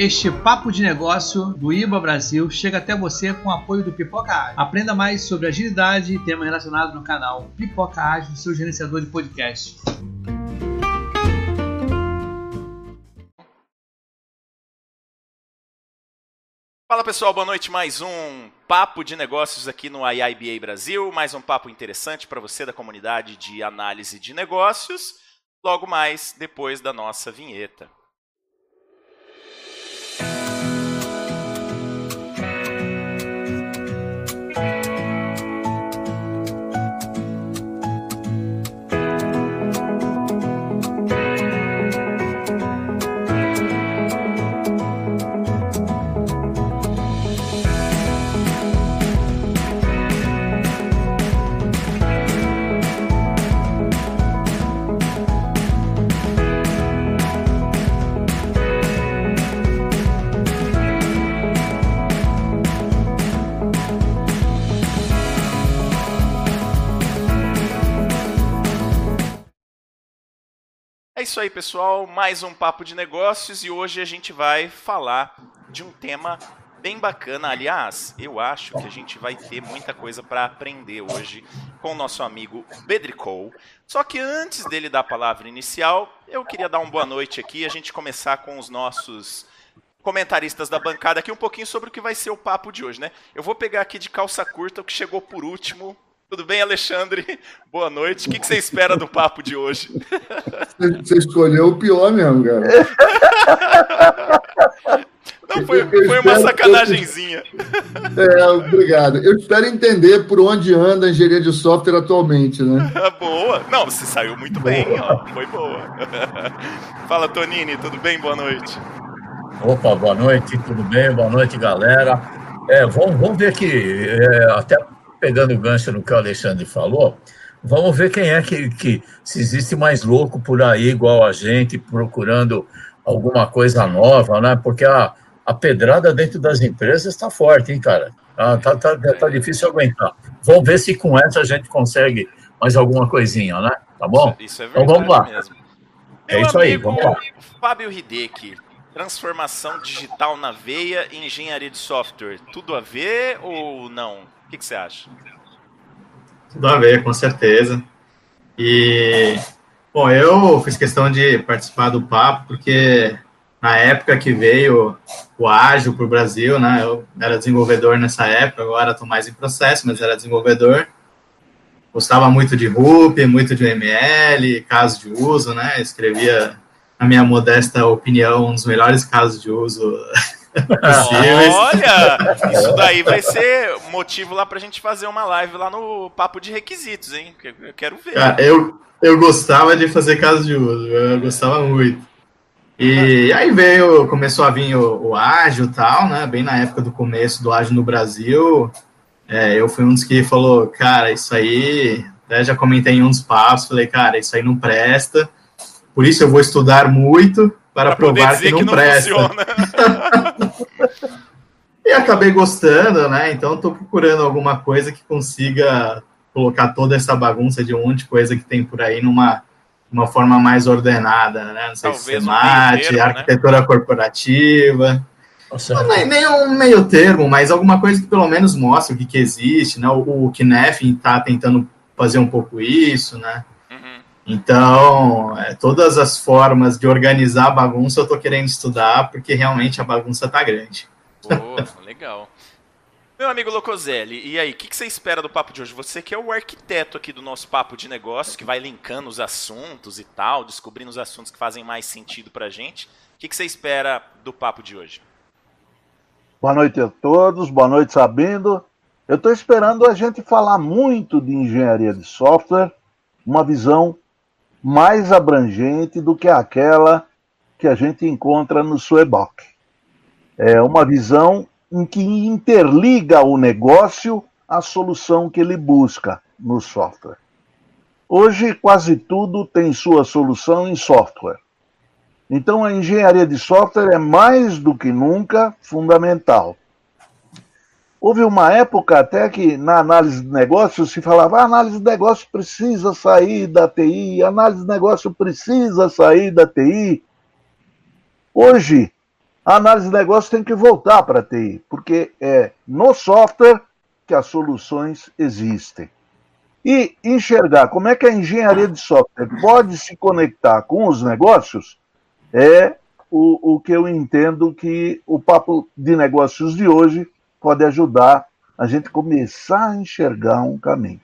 Este papo de negócio do IBA Brasil chega até você com o apoio do Pipoca Ágil. Aprenda mais sobre agilidade e temas relacionados no canal Pipoca Ágil, seu gerenciador de podcast. Fala pessoal, boa noite. Mais um papo de negócios aqui no IIBA Brasil. Mais um papo interessante para você da comunidade de análise de negócios. Logo mais depois da nossa vinheta. Isso aí, pessoal. Mais um papo de negócios e hoje a gente vai falar de um tema bem bacana. Aliás, eu acho que a gente vai ter muita coisa para aprender hoje com o nosso amigo Bedricou. Só que antes dele dar a palavra inicial, eu queria dar uma boa noite aqui, a gente começar com os nossos comentaristas da bancada aqui um pouquinho sobre o que vai ser o papo de hoje, né? Eu vou pegar aqui de calça curta o que chegou por último, tudo bem, Alexandre? Boa noite. O que, você espera do papo de hoje? Você escolheu o pior mesmo, cara. Não, foi, foi uma sacanagemzinha. É, obrigado. Eu espero entender por onde anda a engenharia de software atualmente, né? boa. Não, você saiu muito bem, ó. Foi boa. Fala, Tonini, tudo bem? Boa noite. Opa, boa noite, tudo bem? Boa noite, galera. É, vamos, vamos ver que é, até pegando o gancho no que o Alexandre falou, vamos ver quem é que, que se existe mais louco por aí, igual a gente, procurando alguma coisa nova, né? Porque a, a pedrada dentro das empresas está forte, hein, cara? Tá, tá, tá, tá, difícil aguentar. Vamos ver se com essa a gente consegue mais alguma coisinha, né? Tá bom? Isso, é verdade então vamos lá. Mesmo. É Meu isso aí, vamos lá. Fábio Hideki, transformação digital na veia e engenharia de software, tudo a ver ou não? O que, que você acha? Tudo a ver, com certeza. E, bom, eu fiz questão de participar do papo, porque na época que veio o ágil para o Brasil, né, eu era desenvolvedor nessa época, agora estou mais em processo, mas era desenvolvedor. Gostava muito de RUP, muito de UML, casos de uso, né, escrevia, na minha modesta opinião, um dos melhores casos de uso Olha, isso daí vai ser motivo lá pra gente fazer uma live lá no Papo de Requisitos, hein? Eu quero ver. Cara, eu, eu gostava de fazer caso de uso, eu gostava muito. E aí veio, começou a vir o, o ágil e tal, né? Bem na época do começo do ágil no Brasil. É, eu fui um dos que falou, cara, isso aí, até já comentei em um dos papos, falei, cara, isso aí não presta. Por isso eu vou estudar muito para, provar que não, que não presta. e acabei gostando, né? Então estou procurando alguma coisa que consiga colocar toda essa bagunça de um monte de coisa que tem por aí numa uma forma mais ordenada, né? Não sei Talvez se SEMAT, um arquitetura né? corporativa. Não, nem, nem um meio termo, mas alguma coisa que pelo menos mostre o que, que existe, né? O, o Knef está tentando fazer um pouco isso, né? Então, é, todas as formas de organizar a bagunça eu estou querendo estudar, porque realmente a bagunça está grande. Boa, legal. Meu amigo Locoselli, e aí, o que, que, você espera do papo de hoje? Você que é o arquiteto aqui do nosso papo de negócio, que vai linkando os assuntos e tal, descobrindo os assuntos que fazem mais sentido para a gente. O que, que você espera do papo de hoje? Boa noite a todos, boa noite, Sabendo. Eu estou esperando a gente falar muito de engenharia de software, uma visão mais abrangente do que aquela que a gente encontra no Sueboc. É uma visão em que interliga o negócio à solução que ele busca no software. Hoje, quase tudo tem sua solução em software. Então, a engenharia de software é mais do que nunca fundamental. Houve uma época até que na análise de negócio se falava: a análise de negócio precisa sair da TI, a análise de negócio precisa sair da TI. Hoje, a análise de negócio tem que voltar para a TI, porque é no software que as soluções existem. E enxergar como é que a engenharia de software pode se conectar com os negócios é o, o que eu entendo que o papo de negócios de hoje pode ajudar a gente começar a enxergar um caminho.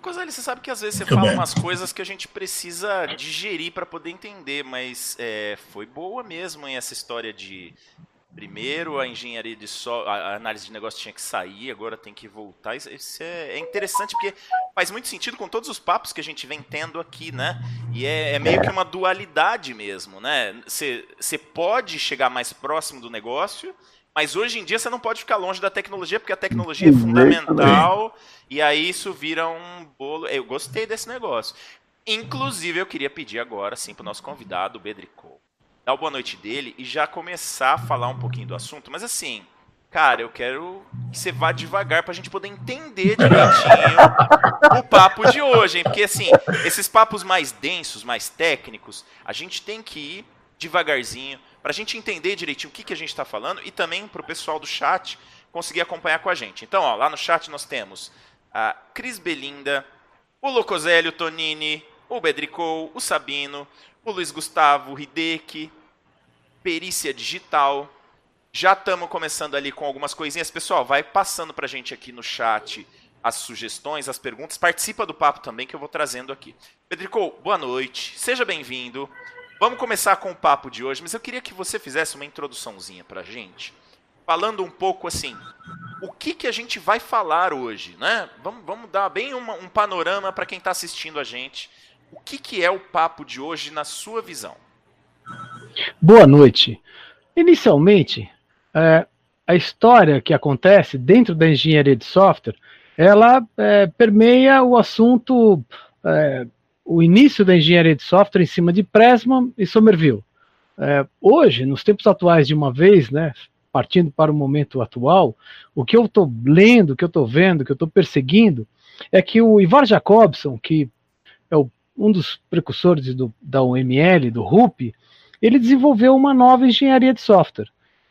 Coselli, você sabe que às vezes você Muito fala bem. umas coisas que a gente precisa digerir para poder entender, mas é, foi boa mesmo hein, essa história de primeiro a engenharia de so, a análise de negócio tinha que sair, agora tem que voltar. Isso, isso é, é, interessante porque faz muito sentido com todos os papos que a gente vem tendo aqui, né? E é, é meio que uma dualidade mesmo, né? Você pode chegar mais próximo do negócio mas hoje em dia você não pode ficar longe da tecnologia, porque a tecnologia é fundamental. E aí isso vira um bolo. Eu gostei desse negócio. Inclusive, eu queria pedir agora, sim, para o nosso convidado, o Bedrico, dar uma boa noite dele e já começar a falar um pouquinho do assunto. Mas assim, cara, eu quero que você vá devagar para a gente poder entender direitinho o papo de hoje, hein? Porque assim, esses papos mais densos, mais técnicos, a gente tem que ir devagarzinho para a gente entender direitinho o que, que a gente está falando e também para o pessoal do chat conseguir acompanhar com a gente. Então, ó, lá no chat nós temos a Cris Belinda, o Locosélio Tonini, o Bedricou, o Sabino, o Luiz Gustavo, o Hideki, Perícia Digital. Já estamos começando ali com algumas coisinhas. Pessoal, vai passando para a gente aqui no chat as sugestões, as perguntas. Participa do papo também que eu vou trazendo aqui. Pedrico, boa noite. Seja bem-vindo. Vamos começar com o papo de hoje, mas eu queria que você fizesse uma introduçãozinha para a gente, falando um pouco assim, o que, que a gente vai falar hoje, né? Vamos, vamos dar bem uma, um panorama para quem está assistindo a gente. O que, que é o papo de hoje na sua visão? Boa noite. Inicialmente, é, a história que acontece dentro da engenharia de software, ela é, permeia o assunto é, o início da engenharia de software em cima de Pressman e Somerville. É, hoje, nos tempos atuais, de uma vez, né, partindo para o momento atual, o que eu estou lendo, o que eu estou vendo, o que eu estou perseguindo, é que o Ivar Jacobson, que é o, um dos precursores do, da UML, do RUP, ele desenvolveu uma nova engenharia de software.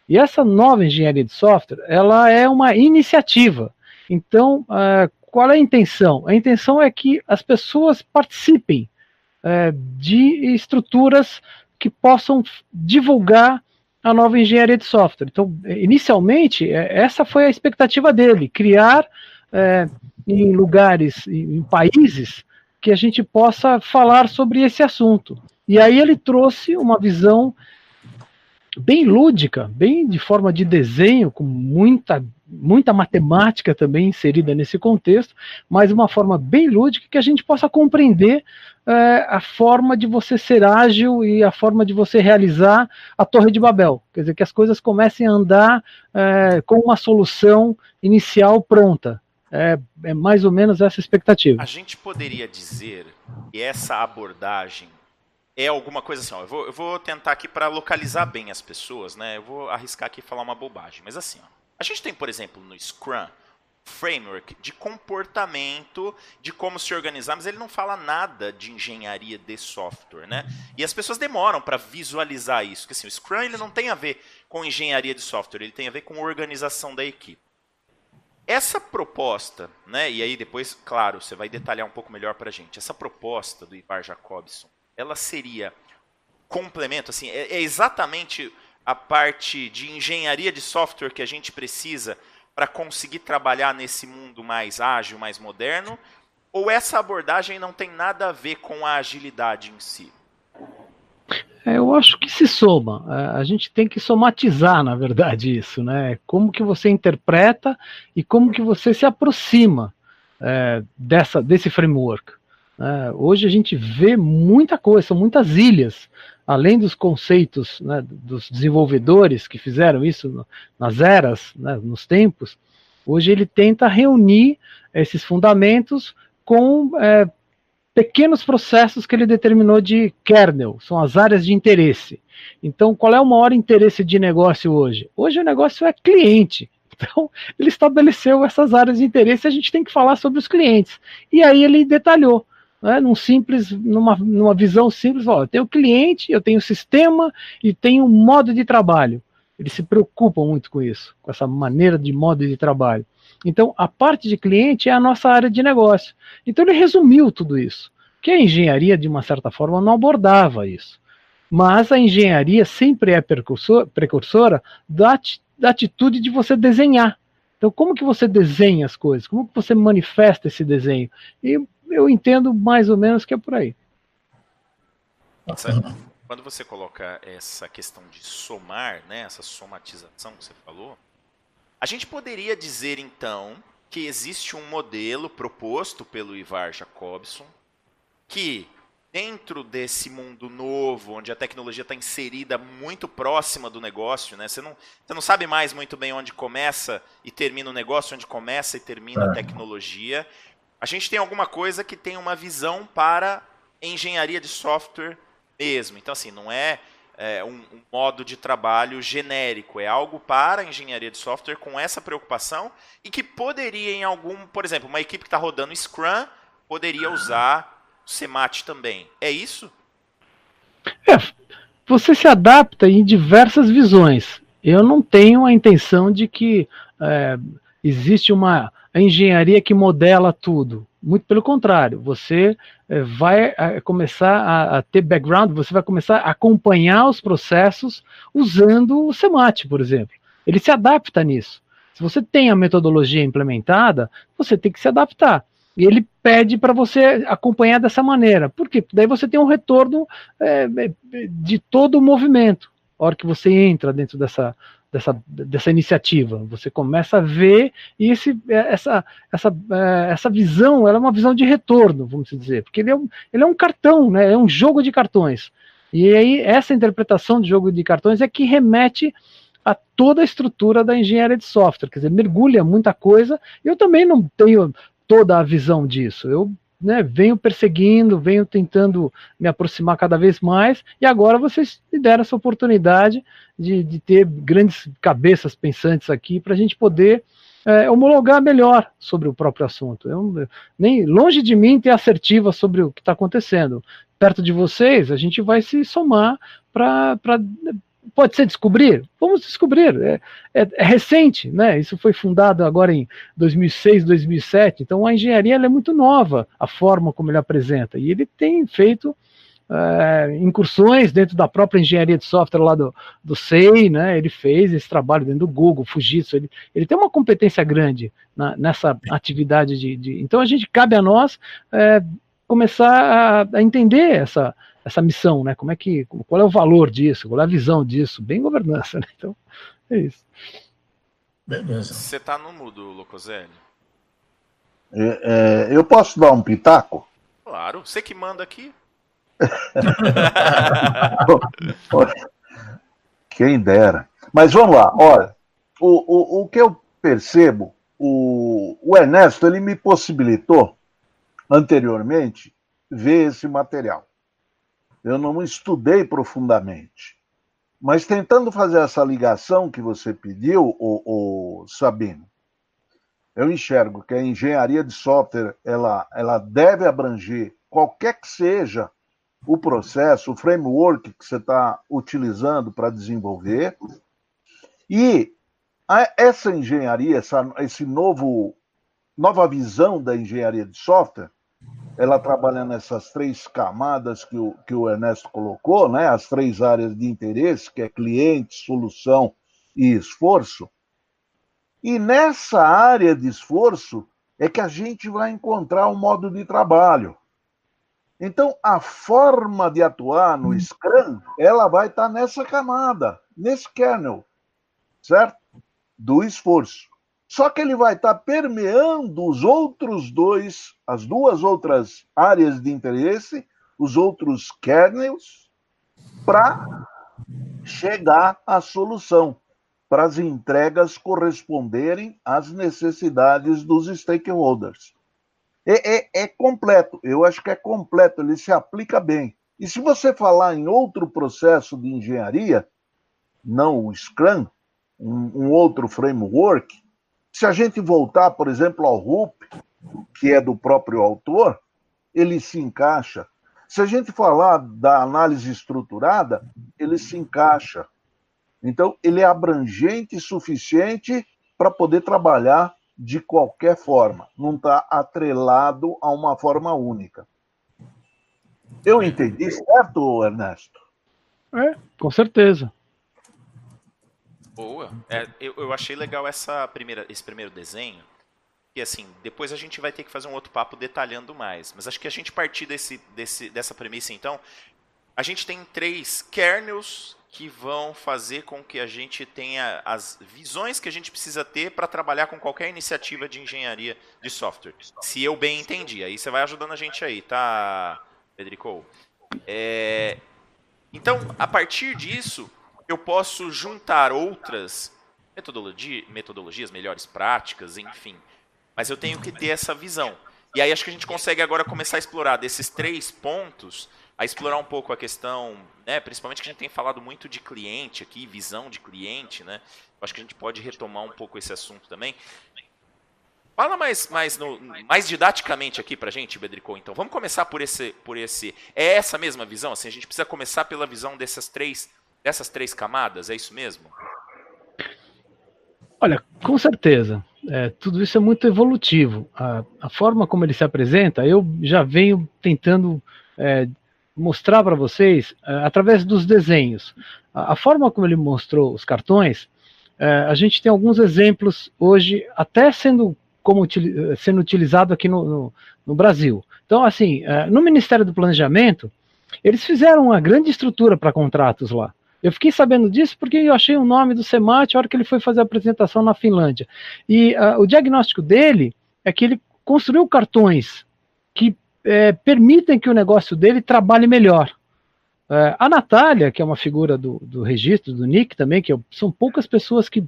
E essa nova engenharia de software, ela é uma iniciativa. Então, uh, qual é a intenção? A intenção é que as pessoas participem é, de estruturas que possam divulgar a nova engenharia de software. Então, inicialmente, é, essa foi a expectativa dele, criar é, em lugares, em países, que a gente possa falar sobre esse assunto. E aí ele trouxe uma visão bem lúdica, bem de forma de desenho, com muita muita matemática também inserida nesse contexto, mas uma forma bem lúdica que a gente possa compreender é, a forma de você ser ágil e a forma de você realizar a Torre de Babel. Quer dizer, que as coisas comecem a andar é, com uma solução inicial pronta. É, é mais ou menos essa expectativa. A gente poderia dizer que essa abordagem é alguma coisa assim, ó, eu, vou, eu vou tentar aqui para localizar bem as pessoas, né? Eu vou arriscar aqui falar uma bobagem, mas assim, ó, a gente tem, por exemplo, no Scrum, framework de comportamento, de como se organizar, mas ele não fala nada de engenharia de software, né? E as pessoas demoram para visualizar isso, porque assim, o Scrum ele não tem a ver com engenharia de software, ele tem a ver com organização da equipe. Essa proposta, né, e aí depois, claro, você vai detalhar um pouco melhor para a gente, essa proposta do Ivar Jacobson, ela seria complemento, assim, é, é exatamente a parte de engenharia de software que a gente precisa para conseguir trabalhar nesse mundo mais ágil, mais moderno? Ou essa abordagem não tem nada a ver com a agilidade em si? É, eu acho que se soma. É, a gente tem que somatizar, na verdade, isso, né? Como que você interpreta e como que você se aproxima é, dessa, desse framework. É, hoje a gente vê muita coisa, são muitas ilhas além dos conceitos né, dos desenvolvedores que fizeram isso nas eras, né, nos tempos, hoje ele tenta reunir esses fundamentos com é, pequenos processos que ele determinou de kernel, são as áreas de interesse. Então, qual é o maior interesse de negócio hoje? Hoje o negócio é cliente. Então, ele estabeleceu essas áreas de interesse e a gente tem que falar sobre os clientes. E aí ele detalhou né, num simples, numa, numa visão simples, ó, eu tenho cliente, eu tenho sistema e tenho modo de trabalho. Eles se preocupam muito com isso, com essa maneira de modo de trabalho. Então, a parte de cliente é a nossa área de negócio. Então, ele resumiu tudo isso. Que a engenharia, de uma certa forma, não abordava isso. Mas a engenharia sempre é precursor, precursora da, da atitude de você desenhar. Então, como que você desenha as coisas? Como que você manifesta esse desenho? E eu entendo mais ou menos que é por aí. Quando você coloca essa questão de somar, né, essa somatização que você falou, a gente poderia dizer então que existe um modelo proposto pelo Ivar Jacobson que dentro desse mundo novo, onde a tecnologia está inserida muito próxima do negócio, né? Você não, você não sabe mais muito bem onde começa e termina o negócio, onde começa e termina a é. tecnologia. A gente tem alguma coisa que tem uma visão para engenharia de software mesmo. Então, assim, não é é, um, um, modo de trabalho genérico, é algo para engenharia de software com essa preocupação e que poderia em algum, por exemplo, uma equipe que está rodando Scrum poderia usar o Semate também. É isso? É, você se adapta em diversas visões. Eu não tenho a intenção de que é, existe uma engenharia que modela tudo. Muito pelo contrário, você eh, vai eh, começar a, a, ter background, você vai começar a acompanhar os processos usando o Semate, por exemplo. Ele se adapta nisso. Se você tem a metodologia implementada, você tem que se adaptar. E ele pede para você acompanhar dessa maneira. Por quê? Daí você tem um retorno é, de todo o movimento. A hora que você entra dentro dessa, dessa, dessa iniciativa. Você começa a ver e esse, é, essa, essa, é, essa visão ela é uma visão de retorno, vamos dizer, porque ele é um, ele é um cartão, né, é um jogo de cartões. E aí essa interpretação de jogo de cartões é que remete a toda a estrutura da engenharia de software, quer dizer, mergulha muita coisa. Eu também não tenho toda a visão disso. Eu né, venho perseguindo, venho tentando me aproximar cada vez mais, e agora vocês me deram essa oportunidade de, de ter grandes cabeças pensantes aqui para a gente poder é, homologar melhor sobre o próprio assunto. Eu, nem longe de mim ter assertiva sobre o que está acontecendo. Perto de vocês, a gente vai se somar para pode ser descobrir? Vamos descobrir. É, é, é, recente, né? Isso foi fundado agora em 2006, 2007. Então a engenharia é muito nova, a forma como ele apresenta. E ele tem feito é, incursões dentro da própria engenharia de software lá do, do SEI, né? Ele fez esse trabalho dentro do Google, Fujitsu. Ele, ele tem uma competência grande na, nessa atividade de, de, Então a gente cabe a nós é, começar a, a entender essa essa missão, né? Como é que, qual é o valor disso, qual é a visão disso, bem governança, né? Então, é isso. Beleza. Você está no mudo, Locoselli? É, é, eu posso dar um pitaco? Claro, você que manda aqui. Quem dera. Mas vamos lá, olha, o, o, o que eu percebo, o, o Ernesto, ele me possibilitou anteriormente ver esse material eu não estudei profundamente. Mas tentando fazer essa ligação que você pediu, o, o Sabino, eu enxergo que a engenharia de software ela, ela deve abranger qualquer que seja o processo, o framework que você está utilizando para desenvolver. E a, essa engenharia, essa, esse novo nova visão da engenharia de software, ela trabalha nessas três camadas que o, que o Ernesto colocou, né? as três áreas de interesse, que é cliente, solução e esforço. E nessa área de esforço é que a gente vai encontrar um modo de trabalho. Então, a forma de atuar no Scrum, ela vai estar nessa camada, nesse kernel, certo? Do esforço. Só que ele vai estar permeando os outros dois, as duas outras áreas de interesse, os outros kernels, para chegar à solução, para as entregas corresponderem às necessidades dos stakeholders. É, é, é, completo, eu acho que é completo, ele se aplica bem. E se você falar em outro processo de engenharia, não o Scrum, um, um outro framework, se a gente voltar, por exemplo, ao RUP, que é do próprio autor, ele se encaixa. Se a gente falar da análise estruturada, ele se encaixa. Então, ele é abrangente suficiente para poder trabalhar de qualquer forma, não está atrelado a uma forma única. Eu entendi certo, Ernesto? É, com certeza. Boa. É, eu, eu achei legal essa primeira, esse primeiro desenho. E assim, depois a gente vai ter que fazer um outro papo detalhando mais. Mas acho que a gente partir desse, desse, dessa premissa, então, a gente tem três kernels que vão fazer com que a gente tenha as visões que a gente precisa ter para trabalhar com qualquer iniciativa de engenharia de software. Se eu bem entendi. Aí você vai ajudando a gente aí, tá, Pedrico? É... Então, a partir disso, eu posso juntar outras metodologia, metodologias, melhores práticas, enfim. Mas eu tenho que ter essa visão. E aí acho que a gente consegue agora começar a explorar desses três pontos a explorar um pouco a questão, né, principalmente que a gente tem falado muito de cliente aqui, visão de cliente, né? Acho que a gente pode retomar um pouco esse assunto também. Fala mais, mais, no, mais didaticamente aqui pra gente, Bedricô, então. Vamos começar por esse, por esse. É essa mesma visão? Assim, a gente precisa começar pela visão dessas três, dessas três camadas, é isso mesmo? Olha, com certeza. É, tudo isso é muito evolutivo. A, a, forma como ele se apresenta, eu já venho tentando é, mostrar para vocês uh, através dos desenhos. A, a, forma como ele mostrou os cartões, uh, a gente tem alguns exemplos hoje, até sendo como sendo utilizado aqui no, no, no Brasil. Então, assim, uh, no Ministério do Planejamento, eles fizeram uma grande estrutura para contratos lá. Eu fiquei sabendo disso porque eu achei o nome do SEMAT a hora que ele foi fazer a apresentação na Finlândia. E o diagnóstico dele é que ele construiu cartões que é, permitem que o negócio dele trabalhe melhor. É, a Natália, que é uma figura do, do registro, do NIC também, que são poucas pessoas que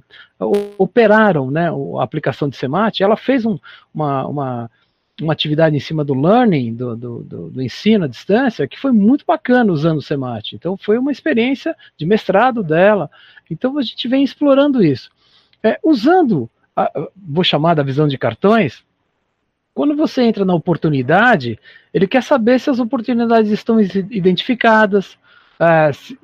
operaram né, a aplicação de SEMAT, ela fez um, uma, uma, uma, atividade em cima do learning, do, do, do, do, ensino à distância, que foi muito bacana usando o SEMAT. Então, foi uma experiência de mestrado dela. Então, a gente vem explorando isso. É, usando, a, vou chamar da visão de cartões, quando você entra na oportunidade, ele quer saber se as oportunidades estão identificadas, se,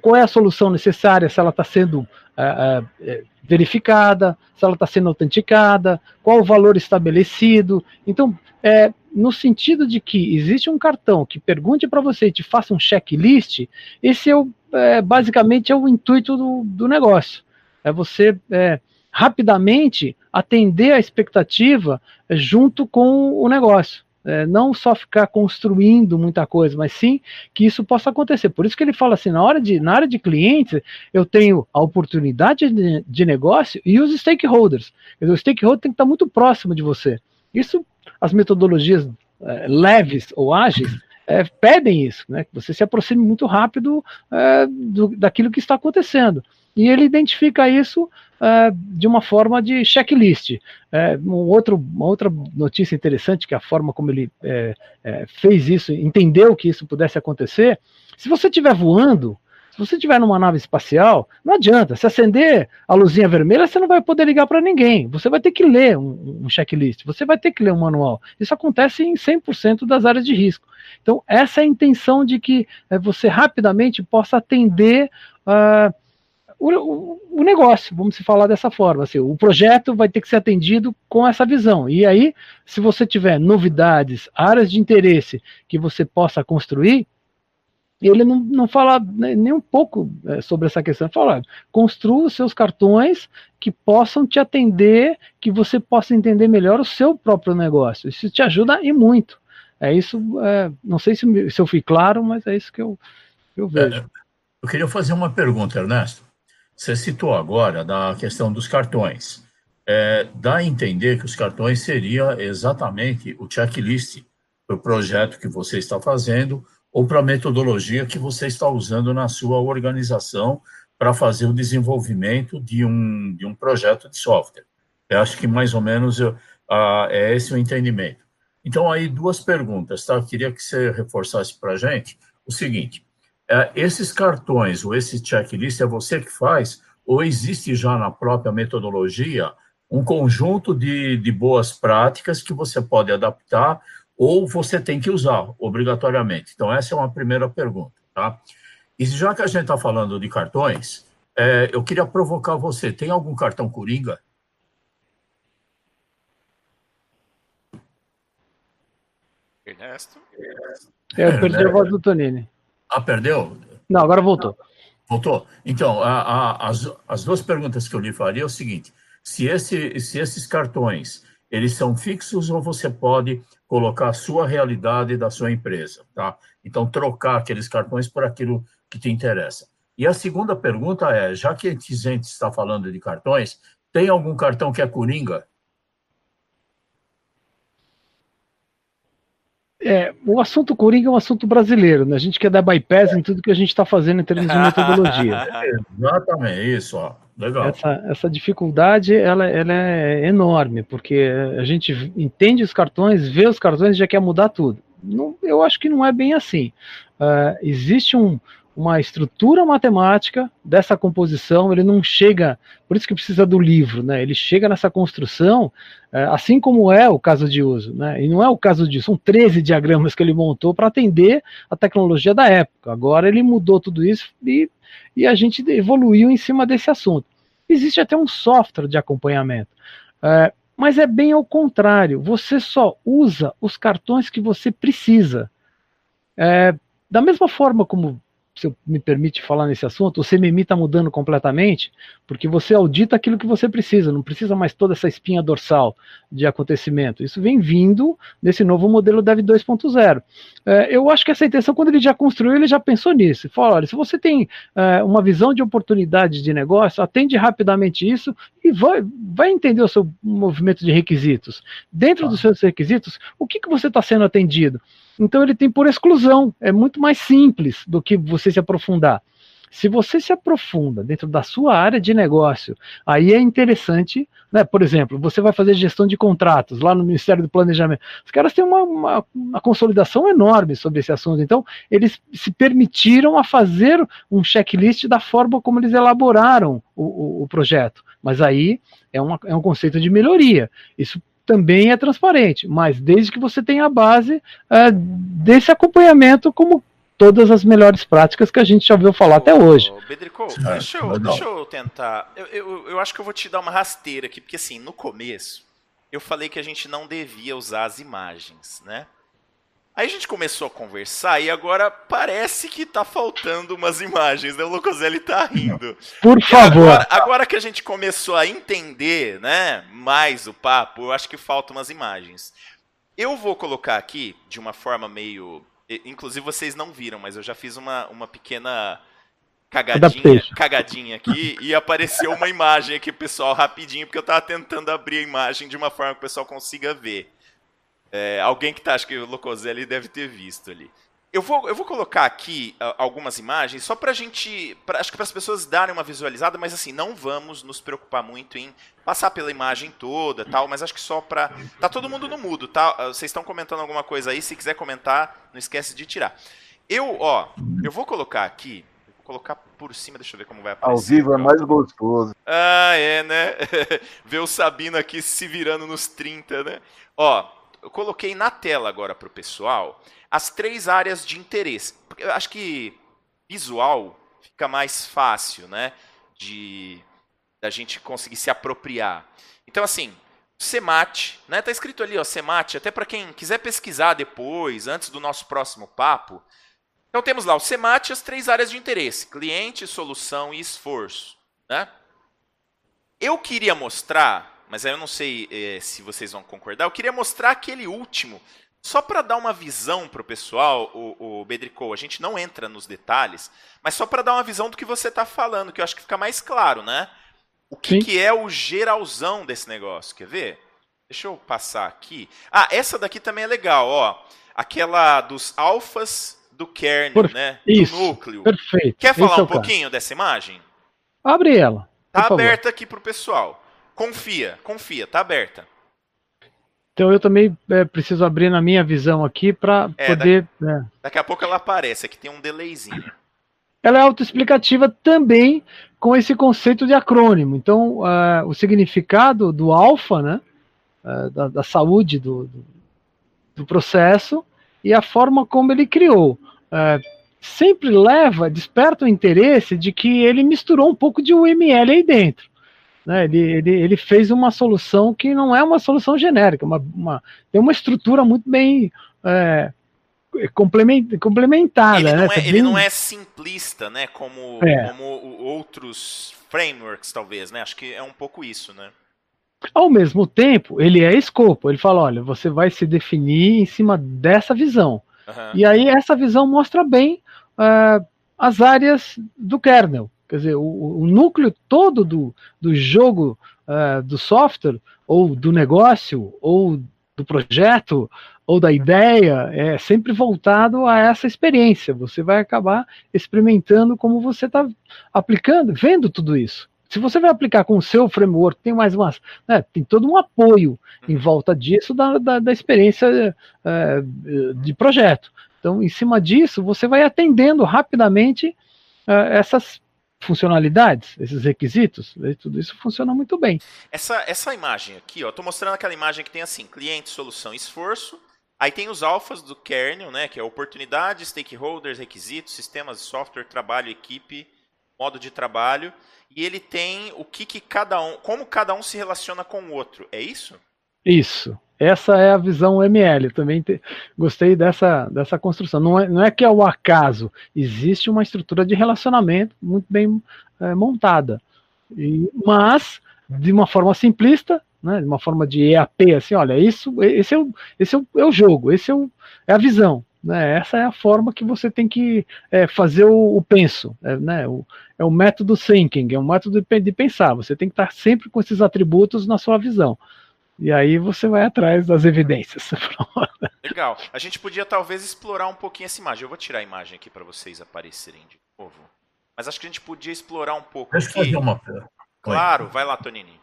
qual é a solução necessária, se ela está sendo uh, uh, verificada, se ela está sendo autenticada, qual o valor estabelecido. Então, é, no sentido de que existe um cartão que pergunte para você e te faça um checklist, esse é, o, é basicamente é o intuito do, do negócio. É você é, rapidamente atender a expectativa junto com o negócio. É, não só ficar construindo muita coisa, mas sim que isso possa acontecer. Por isso que ele fala assim, na, hora de, na área de clientes, eu tenho a oportunidade de, de negócio e os stakeholders. O stakeholder tem que estar muito próximo de você. Isso, as metodologias é, leves ou ágeis, é, pedem isso, né? Que você se aproxime muito rápido é, do, daquilo que está acontecendo. E ele identifica isso uh, de uma forma de checklist. Uh, um outro, uma outra notícia interessante, que é a forma como ele uh, fez isso, entendeu que isso pudesse acontecer, se você estiver voando, se você estiver numa nave espacial, não adianta. Se acender a luzinha vermelha, você não vai poder ligar para ninguém. Você vai ter que ler um, um, checklist, você vai ter que ler um manual. Isso acontece em 100% das áreas de risco. Então, essa é a intenção de que eh, você rapidamente possa atender uh, o, o, negócio, vamos se falar dessa forma. Assim, o projeto vai ter que ser atendido com essa visão. E aí, se você tiver novidades, áreas de interesse que você possa construir, ele não, não fala nem um pouco é, sobre essa questão. Ele fala, construa os seus cartões que possam te atender, que você possa entender melhor o seu próprio negócio. Isso te ajuda e muito. É isso, é, não sei se, se eu fui claro, mas é isso que eu, eu vejo. É, eu queria fazer uma pergunta, Ernesto. Você citou agora da questão dos cartões. É, dá a entender que os cartões seria exatamente o checklist para o projeto que você está fazendo ou para a metodologia que você está usando na sua organização para fazer o desenvolvimento de um, de um projeto de software. Eu acho que mais ou menos eu, é esse o entendimento. Então, aí duas perguntas, tá? Eu queria que você reforçasse para a gente o seguinte: esses cartões ou esse checklist é você que faz ou existe já na própria metodologia um conjunto de, de boas práticas que você pode adaptar ou você tem que usar obrigatoriamente? Então, essa é uma primeira pergunta, tá? E já que a gente está falando de cartões, é, eu queria provocar você. Tem algum cartão Coringa? Ernesto? É, eu perdi a voz do Tonini. Ah, perdeu? Não, agora voltou. Voltou? Então, a, a, as, as duas perguntas que eu lhe faria é o seguinte: se, esse, se esses cartões eles são fixos ou você pode colocar a sua realidade da sua empresa, tá? Então, trocar aqueles cartões por aquilo que te interessa. E a segunda pergunta é, já que a gente está falando de cartões, tem algum cartão que é Coringa? É, o assunto Coringa é um assunto brasileiro, né? A gente quer dar bypass em tudo que a gente está fazendo em termos de metodologia. Exatamente, isso, ó. Legal. Essa, essa dificuldade ela, ela é enorme, porque a gente entende os cartões, vê os cartões e já quer mudar tudo. Não, eu acho que não é bem assim. Uh, existe um, uma estrutura matemática dessa composição, ele não chega, por isso que precisa do livro, né? Ele chega nessa construção, é, assim como é o caso de uso, né? E não é o caso disso, são 13 diagramas que ele montou para atender a tecnologia da época. Agora ele mudou tudo isso e, e a gente evoluiu em cima desse assunto. Existe até um software de acompanhamento. É, mas é bem ao contrário, você só usa os cartões que você precisa. É, da mesma forma como se eu me permite falar nesse assunto, o CMMI está mudando completamente, porque você audita aquilo que você precisa, não precisa mais toda essa espinha dorsal de acontecimento. Isso vem vindo nesse novo modelo Dev 2.0. É, eu acho que essa intenção, quando ele já construiu, ele já pensou nisso. Ele falou: olha, se você tem é, uma visão de oportunidade de negócio, atende rapidamente isso e vai, vai entender o seu movimento de requisitos. Dentro dos seus requisitos, o que, que você está sendo atendido? Então ele tem por exclusão. É muito mais simples do que você se aprofundar. Se você se aprofunda dentro da sua área de negócio, aí é interessante, né? Por exemplo, você vai fazer gestão de contratos lá no Ministério do Planejamento. Os caras têm uma, uma, uma consolidação enorme sobre esse assunto. Então, eles se permitiram a fazer um checklist da forma como eles elaboraram o, o, o projeto. Mas aí é, uma, é um conceito de melhoria. Isso também é transparente, mas desde que você tenha a base é, desse acompanhamento como todas as melhores práticas que a gente já ouviu falar até hoje. Bedrico, deixa, eu, deixa eu tentar. Eu, eu, eu acho que eu vou te dar uma rasteira aqui, porque assim, no começo, eu falei que a gente não devia usar as imagens, né? Aí a gente começou a conversar e agora parece que tá faltando umas imagens, né? O Locoselli tá rindo. Por favor. Agora, agora, que a gente começou a entender, né, mais o papo, eu acho que faltam umas imagens. Eu vou colocar aqui de uma forma meio, inclusive vocês não viram, mas eu já fiz uma, uma pequena cagadinha, cagadinha aqui e apareceu uma imagem aqui, pessoal, rapidinho, porque eu tava tentando abrir a imagem de uma forma que o pessoal consiga ver. É, alguém que tá, acho que o Locoselli deve ter visto ali. Eu vou, eu vou colocar aqui algumas imagens só pra gente. Pra, acho que para as pessoas darem uma visualizada, mas assim, não vamos nos preocupar muito em passar pela imagem toda tal, mas acho que só pra. Tá todo mundo no mudo, tá? Uh, vocês estão comentando alguma coisa aí, se quiser comentar, não esquece de tirar. Eu, ó, eu vou colocar aqui. Vou colocar por cima, deixa eu ver como vai aparecer. Ao vivo é mais gostoso. Ah, é, né? ver o Sabino aqui se virando nos 30, né? Ó, eu coloquei na tela agora para o pessoal as três áreas de interesse. Porque eu acho que visual fica mais fácil, né? De da gente conseguir se apropriar. Então, assim, SEMAT, né? Tá escrito ali, ó, SEMAT, até para quem quiser pesquisar depois, antes do nosso próximo papo. Então temos lá o SEMAT e as três áreas de interesse: cliente, solução e esforço, né? Eu queria mostrar mas aí eu não sei é, se vocês vão concordar. Eu queria mostrar aquele último, só para dar uma visão para o pessoal, o Bedrico, a gente não entra nos detalhes, mas só para dar uma visão do que você está falando, que eu acho que fica mais claro, né? O que, que, é o geralzão desse negócio, quer ver? Deixa eu passar aqui. Ah, essa daqui também é legal, ó. Aquela dos alfas do kernel, Por... né? Isso, do núcleo. Perfeito. Quer falar é um pouquinho caso. dessa imagem? Abre ela. Tá aberta aqui para o pessoal. Confia, confia, tá aberta. Então eu também é, preciso abrir na minha visão aqui para é, poder. Daqui, é. daqui a pouco ela aparece, aqui tem um delayzinho. Ela é autoexplicativa também com esse conceito de acrônimo. Então, uh, o significado do alfa, né, uh, da, da, saúde do, do, do, processo, e a forma como ele criou. Uh, sempre leva, desperta o interesse de que ele misturou um pouco de UML aí dentro. Né? Ele, ele, ele fez uma solução que não é uma solução genérica, uma, uma tem uma estrutura muito bem é, complementada. Ele, né? não, é, ele não é simplista, né? Como, é. como outros frameworks, talvez, né? Acho que é um pouco isso, né? Ao mesmo tempo, ele é escopo. Ele fala: olha, você vai se definir em cima dessa visão. Uhum. E aí, essa visão mostra bem uh, as áreas do kernel. Quer dizer, o, o núcleo todo do, do jogo uh, do software, ou do negócio, ou do projeto, ou da ideia, é sempre voltado a essa experiência. Você vai acabar experimentando como você está aplicando, vendo tudo isso. Se você vai aplicar com o seu framework, tem mais umas. Né, tem todo um apoio em uhum. volta disso da, da, da experiência é, de projeto. Então, em cima disso, você vai atendendo rapidamente é, essas funcionalidades, esses requisitos, e tudo isso funciona muito bem. Essa, essa imagem aqui, ó, tô mostrando aquela imagem que tem assim, cliente, solução, esforço. Aí tem os alfas do kernel, né, que é oportunidades, stakeholders, requisitos, sistemas de software, trabalho, equipe, modo de trabalho, e ele tem o que, que cada um, como cada um se relaciona com o outro. É isso? Isso. Essa é a visão ML. Também te, gostei dessa, dessa construção. Não é, não é que é o acaso. Existe uma estrutura de relacionamento muito bem é, montada. E, mas, de uma forma simplista, né, de uma forma de EAP, assim, olha, isso, esse é o, esse é o, é o jogo, esse é, o, é a visão. Né? Essa é a forma que você tem que é, fazer o, o penso. É, né? o, é o método thinking, é um método de, de pensar. Você tem que estar sempre com esses atributos na sua visão. E aí você vai atrás das evidências. Legal. A gente podia talvez explorar um pouquinho essa imagem. Eu vou tirar a imagem aqui para vocês aparecerem de novo. Mas acho que a gente podia explorar um pouco. Deixa eu fazer uma Claro, vai lá, Tonini.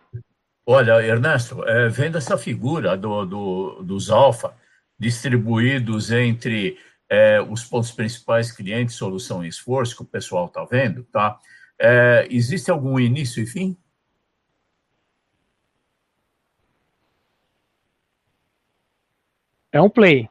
Olha, Ernesto, é, vendo essa figura do, do, dos alfa, distribuídos entre é, os pontos principais, cliente, solução e esforço, que o pessoal está vendo, tá? É, existe algum início e fim? É um play.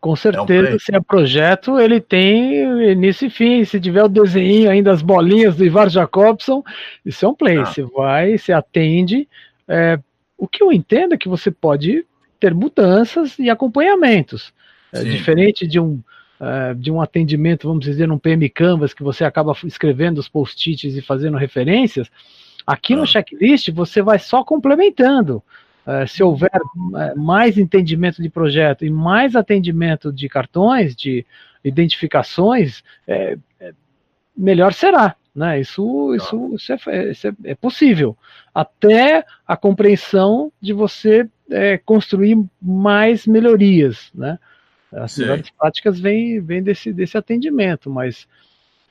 Com certeza, é um se é projeto, ele tem início e fim. Se tiver o desenho ainda, as bolinhas do Ivar Jacobson, isso é um play. Ah. Você vai, você atende. É, o que eu entendo é que você pode ter mudanças e acompanhamentos. É, diferente de um, uh, de um atendimento, vamos dizer, num PM Canvas, que você acaba escrevendo os post-its e fazendo referências, aqui ah. no checklist você vai só complementando. Uh, se houver uh, mais entendimento de projeto e mais atendimento de cartões, de identificações, é, é, melhor será. Né? Isso, isso, isso, é, isso é, é, possível. Até a compreensão de você é, construir mais melhorias. Né? As melhores práticas vêm, vêm desse, desse atendimento, mas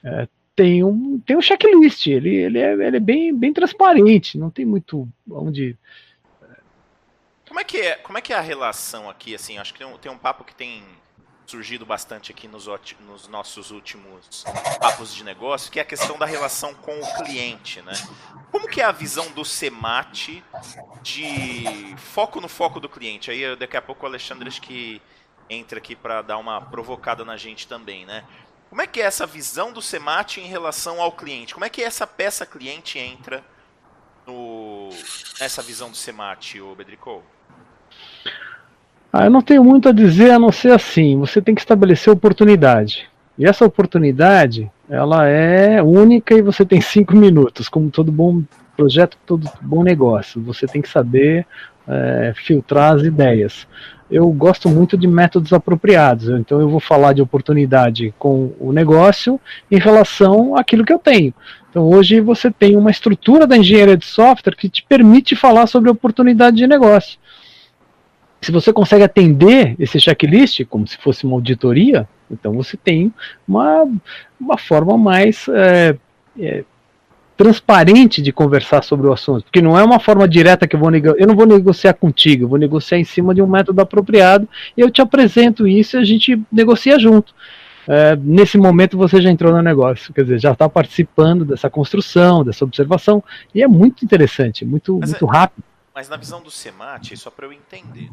é, tem, um, tem um checklist, ele, ele, é, ele é bem, bem transparente, não tem muito onde. Como é, que é, como é que é a relação aqui? Assim, acho que tem um, tem um papo que tem surgido bastante aqui nos, nos, nossos últimos papos de negócio, que é a questão da relação com o cliente, né? Como que é a visão do Semate de foco no foco do cliente? Aí daqui a pouco o Alexandre acho que entra aqui para dar uma provocada na gente também, né? Como é que é essa visão do Semate em relação ao cliente? Como é que essa peça cliente entra no, nessa visão do Semate, Bedricou? Ah, eu não tenho muito a dizer a não ser assim. Você tem que estabelecer oportunidade. E essa oportunidade, ela é única e você tem cinco minutos, como todo bom projeto, todo bom negócio. Você tem que saber é, filtrar as ideias. Eu gosto muito de métodos apropriados, então eu vou falar de oportunidade com o negócio em relação àquilo que eu tenho. Então hoje você tem uma estrutura da engenharia de software que te permite falar sobre oportunidade de negócio se você consegue atender esse checklist como se fosse uma auditoria, então você tem uma, uma forma mais é, é, transparente de conversar sobre o assunto, porque não é uma forma direta que eu vou eu não vou negociar contigo, eu vou negociar em cima de um método apropriado, e eu te apresento isso e a gente negocia junto. É, nesse momento você já entrou no negócio, quer dizer, já está participando dessa construção, dessa observação, e é muito interessante, muito, mas muito é, rápido. Mas na visão do SEMAT, só para eu entender,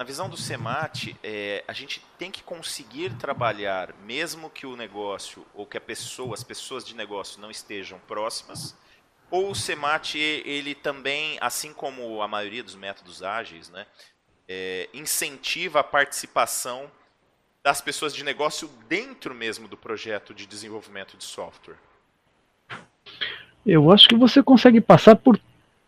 na visão do SEMAT, é, a gente tem que conseguir trabalhar, mesmo que o negócio ou que a pessoa, as pessoas de negócio não estejam próximas, ou o SEMAT, ele também, assim como a maioria dos métodos ágeis, né, é, incentiva a participação das pessoas de negócio dentro mesmo do projeto de desenvolvimento de software? Eu acho que você consegue passar por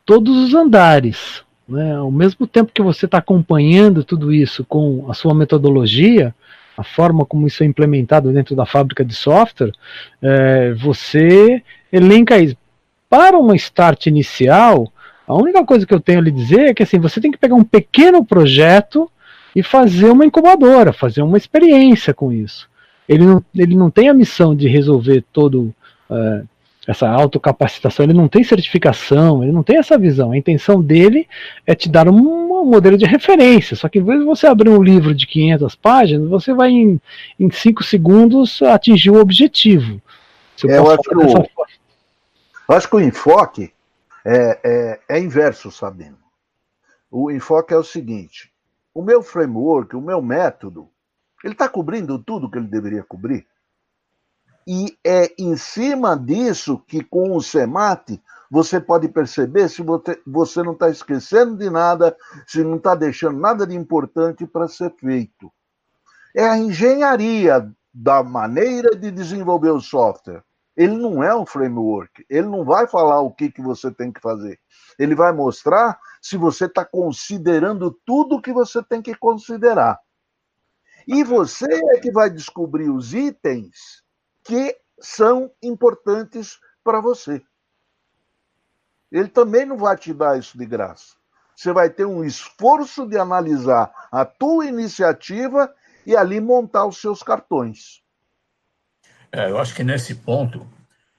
todos os andares. Né? Ao mesmo tempo que você está acompanhando tudo isso com a sua metodologia, a forma como isso é implementado dentro da fábrica de software, é, você elenca isso. Para uma start inicial, a única coisa que eu tenho a lhe dizer é que assim, você tem que pegar um pequeno projeto e fazer uma incubadora, fazer uma experiência com isso. Ele não, ele não tem a missão de resolver todo uh, essa autocapacitação, ele não tem certificação, ele não tem essa visão. A intenção dele é te dar um, um modelo de referência. Só que em vez de você abrir um livro de 500 páginas, você vai em 5 segundos atingir o objetivo. É, eu, acho que o, eu acho que o enfoque é, é, é inverso, Sabino. O enfoque é o seguinte: o meu framework, o meu método, ele está cobrindo tudo que ele deveria cobrir? E é em cima disso que, com o SEMAT, você pode perceber se você não está esquecendo de nada, se não está deixando nada de importante para ser feito. É a engenharia da maneira de desenvolver o software. Ele não é um framework, ele não vai falar o que, que você tem que fazer. Ele vai mostrar se você está considerando tudo que você tem que considerar. E você é que vai descobrir os itens que são importantes para você. Ele também não vai te dar isso de graça. Você vai ter um esforço de analisar a tua iniciativa e ali montar os seus cartões. É, eu acho que nesse ponto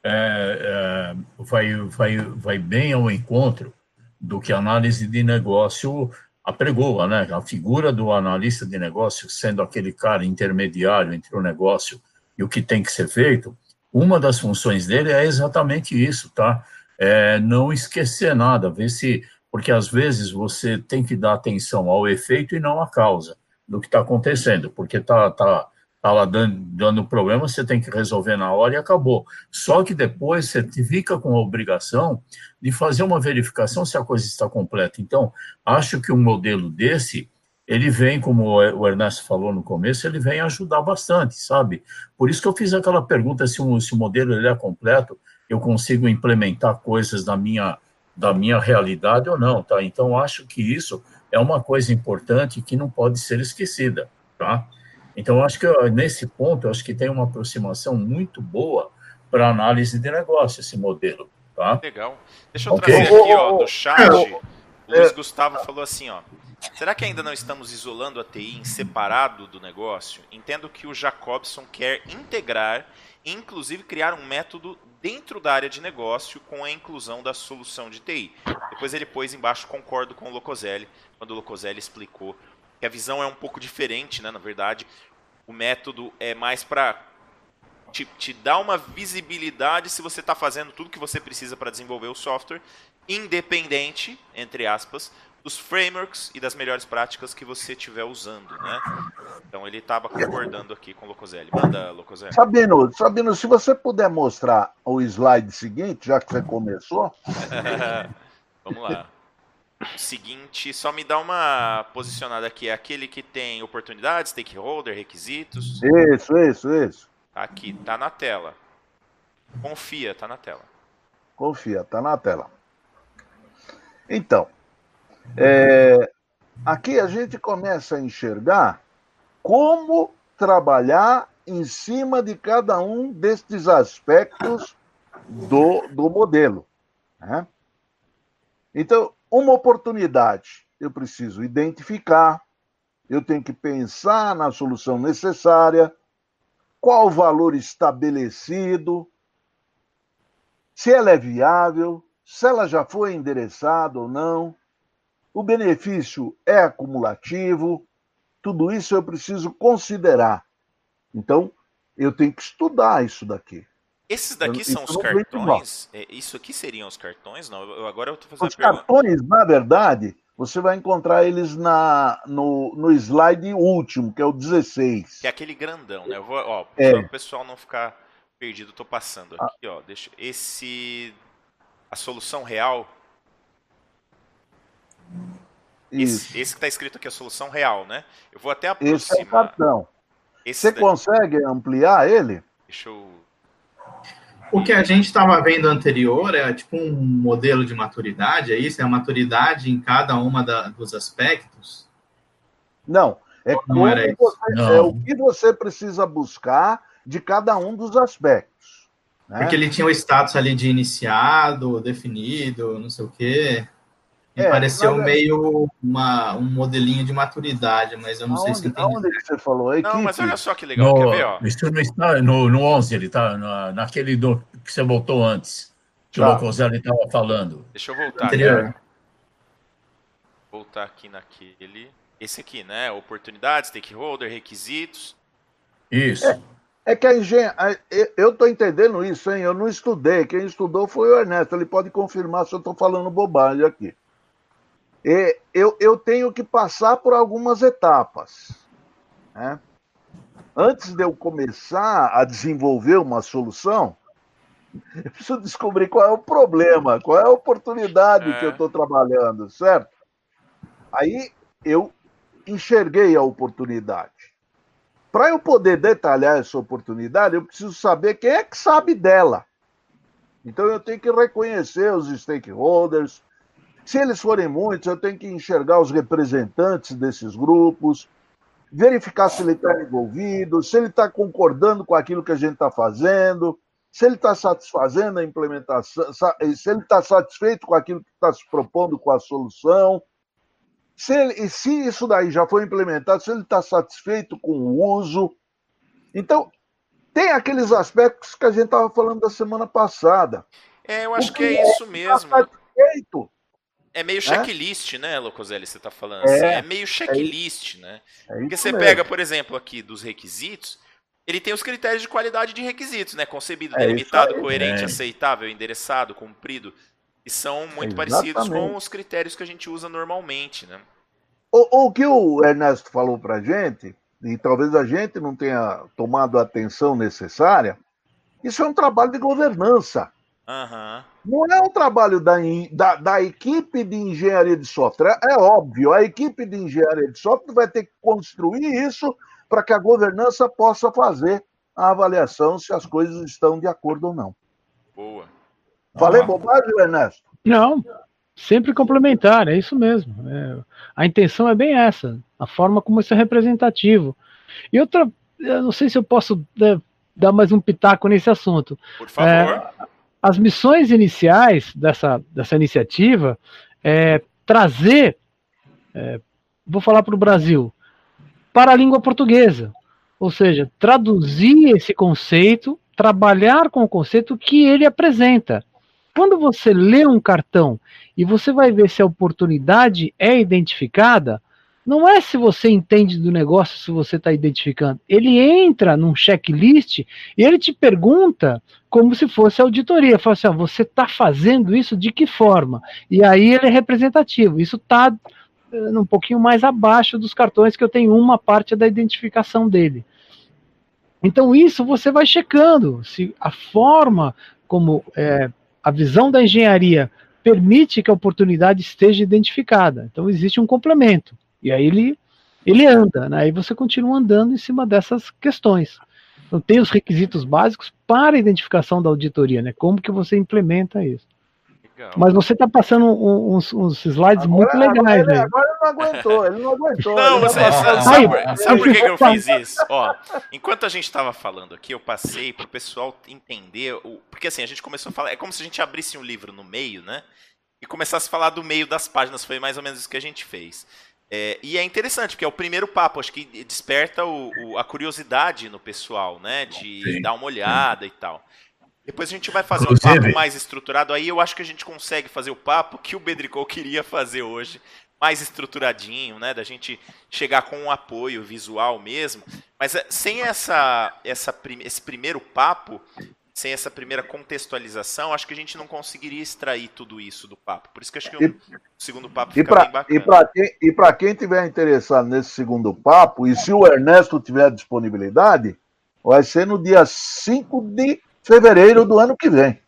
é, é, vai, vai, vai bem ao encontro do que a análise de negócio apregoa, né? A figura do analista de negócio sendo aquele cara intermediário entre o negócio e o que tem que ser feito, uma das funções dele é exatamente isso, tá? É não esquecer nada, ver se. Porque às vezes você tem que dar atenção ao efeito e não à causa do que está acontecendo, porque tá, tá, tá lá dando, dando problema, você tem que resolver na hora e acabou. Só que depois você fica com a obrigação de fazer uma verificação se a coisa está completa. Então, acho que um modelo desse ele vem, como o Ernesto falou no começo, ele vem ajudar bastante, sabe? Por isso que eu fiz aquela pergunta se, um, se o modelo ele é completo, eu consigo implementar coisas da minha, da minha realidade ou não, tá? Então, acho que isso é uma coisa importante que não pode ser esquecida, tá? Então, acho que nesse ponto, acho que tem uma aproximação muito boa para análise de negócio, esse modelo, tá? Legal. Deixa eu okay. trazer aqui, ó, do chat, o Luiz Gustavo falou assim, ó, Será que ainda não estamos isolando a TI em separado do negócio? Entendo que o Jacobson quer integrar e inclusive criar um método dentro da área de negócio com a inclusão da solução de TI. Depois ele pôs embaixo, concordo com o Locoselli, quando o Locoselli explicou que a visão é um pouco diferente, né? Na verdade, o método é mais para te, te dar uma visibilidade se você está fazendo tudo que você precisa para desenvolver o software, independente, entre aspas, dos frameworks e das melhores práticas que você estiver usando, né? Então ele estava concordando aqui com o Locoselli. Manda, Locoselli. Sabino, Sabino, se você puder mostrar o slide seguinte, já que você começou. Vamos lá. O seguinte, só me dá uma posicionada aqui. É aquele que tem oportunidades, stakeholder, requisitos. Isso, isso, isso. Aqui, tá na tela. Confia, tá na tela. Confia, tá na tela. Então, é, aqui a gente começa a enxergar como trabalhar em cima de cada um destes aspectos do, do modelo. Né? Então, uma oportunidade, eu preciso identificar, eu tenho que pensar na solução necessária, qual o valor estabelecido, se ela é viável, se ela já foi endereçada ou não, o benefício é acumulativo, tudo isso eu preciso considerar. Então, eu tenho que estudar isso daqui. Esses daqui eu, são os cartões? É, isso aqui seriam os cartões? Não, eu, agora eu estou fazendo os cartões, na verdade, você vai encontrar eles na, no, no slide último, que é o 16. Que é aquele grandão, né? Eu vou, ó, É. para o pessoal não ficar perdido, tô passando Ah. aqui, ó. Deixa esse a solução real. Esse, esse que tá escrito aqui a solução real, né? Eu vou até Esse é o aproximar. cartão. Esse Você daí- consegue ampliar ele? Deixa eu O que a gente estava vendo anterior é tipo um modelo de maturidade, é isso? É a maturidade em cada uma da- dos aspectos? Não. É, Não como era isso. você- Não. é o que você precisa buscar de cada um dos aspectos. né? Porque ele tinha o status ali de iniciado, definido, não sei o quê. Me É, pareceu mas é- meio uma, um modelinho de maturidade, mas eu não sei se Aonde, entendi. aonde que você falou? A Não, mas olha só que legal, quer ver, ó? No, isso não está no, no 11, ele está na, naquele do, que você botou antes, que Tá. o Locoselli estava falando. Deixa eu voltar aqui. Anterior. Voltar aqui naquele. Esse aqui, né? Oportunidades, stakeholder, requisitos. Isso. É que a engenharia. Eu estou entendendo isso, hein? Eu não estudei. Quem estudou foi o Ernesto. Ele pode confirmar se eu estou falando bobagem aqui. E eu, eu tenho que passar por algumas etapas. né? Antes de eu começar a desenvolver uma solução, eu preciso descobrir qual é o problema, qual é a oportunidade É. que eu estou trabalhando, certo? Aí eu enxerguei a oportunidade. Para eu poder detalhar essa oportunidade, eu preciso saber quem é que sabe dela. Então eu tenho que reconhecer os stakeholders. Se eles forem muitos, eu tenho que enxergar os representantes desses grupos, verificar se ele está envolvido, se ele está concordando com aquilo que a gente está fazendo, se ele está satisfazendo a implementação, se ele está satisfeito com aquilo que está se propondo com a solução. Se, ele- e se isso daí já foi implementado, se ele está satisfeito com o uso. Então, tem aqueles aspectos que a gente estava falando da semana passada. É, eu acho O que é isso mesmo. Está satisfeito. É meio checklist, né, Locoselli, você tá falando É, assim. É meio checklist, né? É Porque isso você mesmo. pega, por exemplo, aqui dos requisitos, ele tem os critérios de qualidade de requisitos, né? Concebido, É delimitado, aí. coerente, É. aceitável, endereçado, cumprido. E são muito parecidos com os critérios que a gente usa normalmente, né? O, o que o Ernesto falou para a gente, e talvez a gente não tenha tomado a atenção necessária, isso é um trabalho de governança. Aham. Não é um trabalho da, da, da equipe de engenharia de software. É óbvio, a equipe de engenharia de software vai ter que construir isso para que a governança possa fazer a avaliação se as coisas estão de acordo ou não. Boa. Falei Ah. bobagem, Ernesto? Não, sempre complementar, é isso mesmo. É, a intenção é bem essa, a forma como isso é representativo. E outra, eu não sei se eu posso né, dar mais um pitaco nesse assunto. Por favor. As missões iniciais dessa, dessa iniciativa é trazer, é, vou falar para o Brasil, para a língua portuguesa. Ou seja, traduzir esse conceito, trabalhar com o conceito que ele apresenta. Quando você lê um cartão e você vai ver se a oportunidade é identificada, não é se você entende do negócio, se você está identificando. Ele entra num checklist e ele te pergunta como se fosse auditoria. Fala assim: ó, você está fazendo isso de que forma? E aí ele é representativo. Isso está um pouquinho mais abaixo dos cartões que eu tenho uma parte da identificação dele. Então, isso você vai checando se a forma como é, a visão da engenharia permite que a oportunidade esteja identificada. Então, existe um complemento. E aí ele, ele anda, né? aí você continua andando em cima dessas questões. Então, tem os requisitos básicos para a identificação da auditoria, né? Como que você implementa isso. Legal. Mas você está passando uns, uns slides muito legais agora, ele, aí. agora ele não aguentou, ele não aguentou. Não, vai é, sabe, sabe Aí, sabe por que, que eu fiz isso? Ó, enquanto a gente tava falando aqui, eu passei pro pessoal entender. O, porque assim, a gente começou a falar. É como se a gente abrisse um livro no meio, né? E começasse a falar do meio das páginas. Foi mais ou menos isso que a gente fez. É, e é interessante, porque é o primeiro papo, acho que desperta o- o- a curiosidade no pessoal, né? De Sim, dar uma olhada e tal. Depois a gente vai fazer um Inclusive- papo mais estruturado. Aí eu acho que a gente consegue fazer o papo que o Bedricol queria fazer hoje, mais estruturadinho, né? Da gente chegar com um apoio visual mesmo. Mas é, sem essa, essa, esse primeiro papo, sem essa primeira contextualização, acho que a gente não conseguiria extrair tudo isso do papo. Por isso que acho que o e, segundo papo fica pra, bem bacana. E para quem, quem tiver interessado nesse segundo papo, e se o Ernesto tiver disponibilidade, vai ser no dia 5 de fevereiro do ano que vem.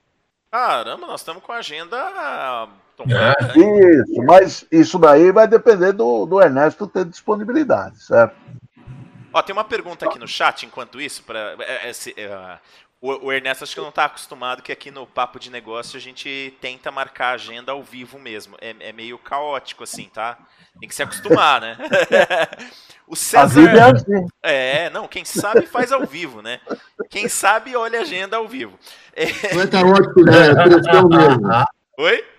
Caramba, nós estamos com a agenda tomada. É. Isso, mas isso daí vai depender do, do Ernesto ter disponibilidade, certo? Ó, tem uma pergunta aqui no chat enquanto isso, para é, é, é, o, o, Ernesto acho que não está acostumado que aqui no Papo de Negócio a gente tenta marcar a agenda ao vivo mesmo. É, é meio caótico assim, tá? Tem que se acostumar, né? o César. É, assim. é, não, quem sabe faz ao vivo, né? Quem sabe olha a agenda ao vivo. Não é caótico, né? É mesmo. Oi?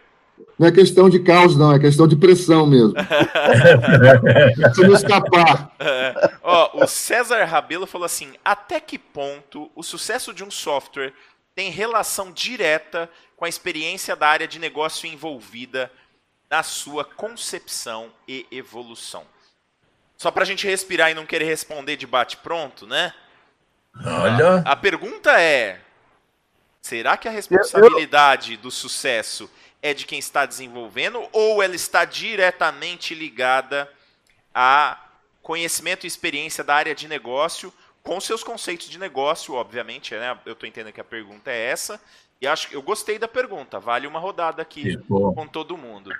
Não é questão de caos, não, é questão de pressão mesmo. Se não escapar. É. Ó, o César Rabelo falou assim: até que ponto o sucesso de um software tem relação direta com a experiência da área de negócio envolvida na sua concepção e evolução? Só para a gente respirar e não querer responder de bate-pronto, né? Olha. A, a pergunta é: será que a responsabilidade do sucesso é de quem está desenvolvendo ou ela está diretamente ligada a conhecimento e experiência da área de negócio com seus conceitos de negócio, obviamente, né? Eu estou entendendo que a pergunta é essa. E acho que eu gostei da pergunta. Vale uma rodada aqui com todo mundo.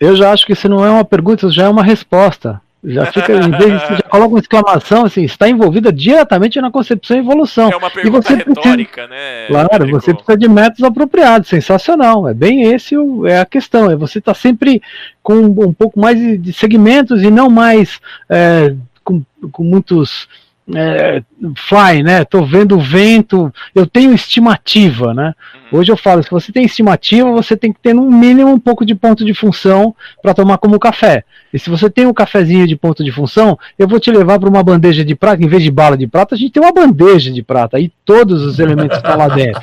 Eu já acho que isso não é uma pergunta, isso já é uma resposta. Já fica, em vez de, já coloca uma exclamação assim, está envolvida diretamente na concepção e evolução. É uma pergunta e você retórica, precisa, né? Claro, Rodrigo? você precisa de métodos apropriados, sensacional. É bem esse o, é a questão. É você está sempre com um pouco mais de segmentos e não mais é, com, com muitos é, fly, né? Tô vendo o vento, eu tenho estimativa, né? Uhum. Hoje eu falo, se você tem estimativa, você tem que ter no mínimo um pouco de ponto de função para tomar como café. E se você tem um cafezinho de ponto de função, eu vou te levar para uma bandeja de prata, em vez de bala de prata, a gente tem uma bandeja de prata, aí todos os elementos estão lá dentro.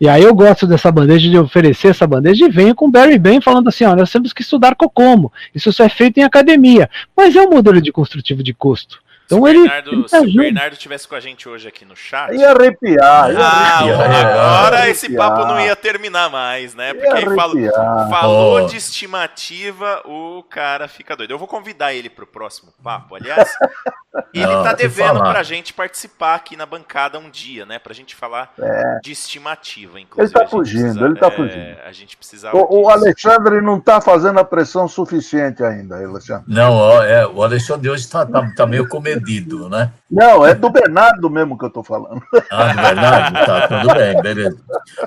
E aí eu gosto dessa bandeja, de oferecer essa bandeja e venho com o Barry Ben falando assim, ó, nós temos que estudar Cocomo. Isso só é feito em academia. Mas é um modelo de construtivo de custo. Então se, ele, Bernardo, ele tá se o Bernardo tivesse com a gente hoje aqui no chat. Ia arrepiar. Ia ah, arrepiar, agora ia esse papo não ia terminar mais, né? Porque aí falou, falou oh. de estimativa, o cara fica doido. Eu vou convidar ele pro próximo papo, aliás. ele não, tá devendo falar. pra gente participar aqui na bancada um dia, né? Pra gente falar é. de estimativa, inclusive. Ele tá fugindo, precisa, ele tá é, fugindo. A gente precisa. O, o Alexandre não tá fazendo a pressão suficiente ainda, Alexandre. Não, ó, é, o Alexandre hoje tá, tá, tá meio com medo perdido, né? Não, é do Bernardo mesmo que eu estou falando. Ah, do Bernardo? Tá, tudo bem, beleza.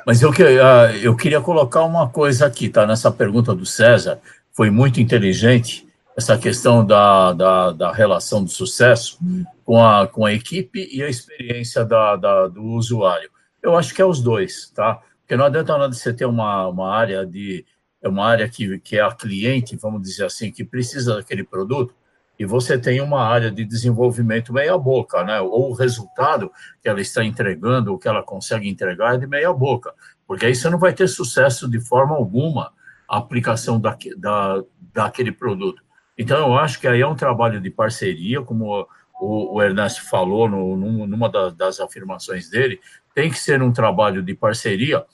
Mas eu, ah, eu queria colocar uma coisa aqui, tá? Nessa pergunta do César, foi muito inteligente essa questão da, da, da relação do sucesso com a, com a equipe e a experiência da, da, do usuário. Eu acho que é os dois, tá? Porque não adianta nada você ter uma, uma área de é uma área que, que é a cliente, vamos dizer assim, que precisa daquele produto, e você tem uma área de desenvolvimento meia boca, né? Ou o resultado que ela está entregando, o que ela consegue entregar é de meia boca, porque aí você não vai ter sucesso de forma alguma a aplicação da, da, daquele produto. Então, eu acho que aí é um trabalho de parceria, como o, o Ernesto falou no, numa das, das afirmações dele, tem que ser um trabalho de parceria,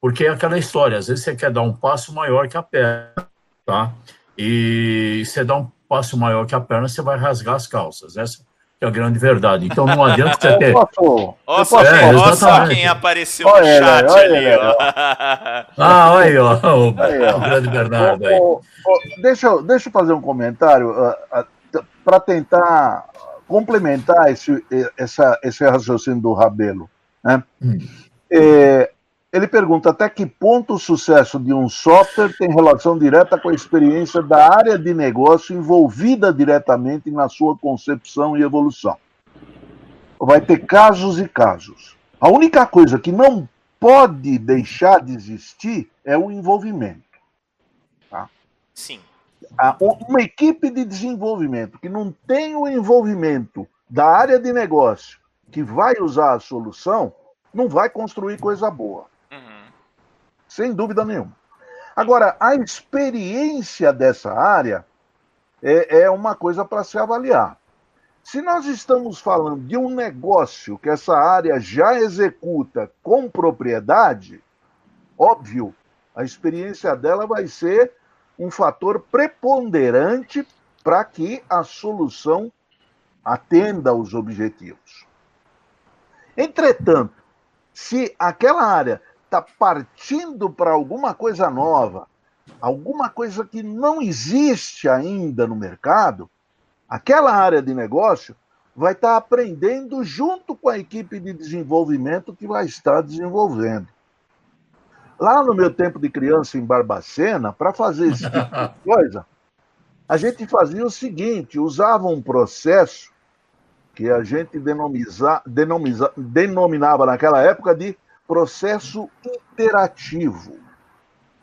porque é aquela história, às vezes você quer dar um passo maior que a perna, tá? E você dá um passo maior que a perna, você vai rasgar as calças. Essa é a grande verdade. Então não adianta você ter. Olha só, é, só quem apareceu olha no chat olha ali. Olha ah, olha aí, ó, o, o grande Bernardo aí. deixa, deixa eu fazer um comentário uh, uh, para tentar complementar esse, essa, esse raciocínio do Rabelo. Né? Hum. É, ele pergunta até que ponto o sucesso de um software tem relação direta com a experiência da área de negócio envolvida diretamente na sua concepção e evolução. Vai ter casos e casos. A única coisa que não pode deixar de existir é o envolvimento. Tá? Sim. Uma equipe de desenvolvimento que não tem o envolvimento da área de negócio que vai usar a solução, não vai construir coisa boa sem dúvida nenhuma. Agora, a experiência dessa área é, é uma coisa para se avaliar. Se nós estamos falando de um negócio que essa área já executa com propriedade, óbvio, a experiência dela vai ser um fator preponderante para que a solução atenda aos objetivos. Entretanto, se aquela área está partindo para alguma coisa nova, alguma coisa que não existe ainda no mercado, aquela área de negócio vai estar tá aprendendo junto com a equipe de desenvolvimento que vai estar desenvolvendo. Lá no meu tempo de criança em Barbacena, para fazer esse tipo de coisa, a gente fazia o seguinte: usava um processo que a gente denomiza, denomiza, denominava naquela época de processo interativo.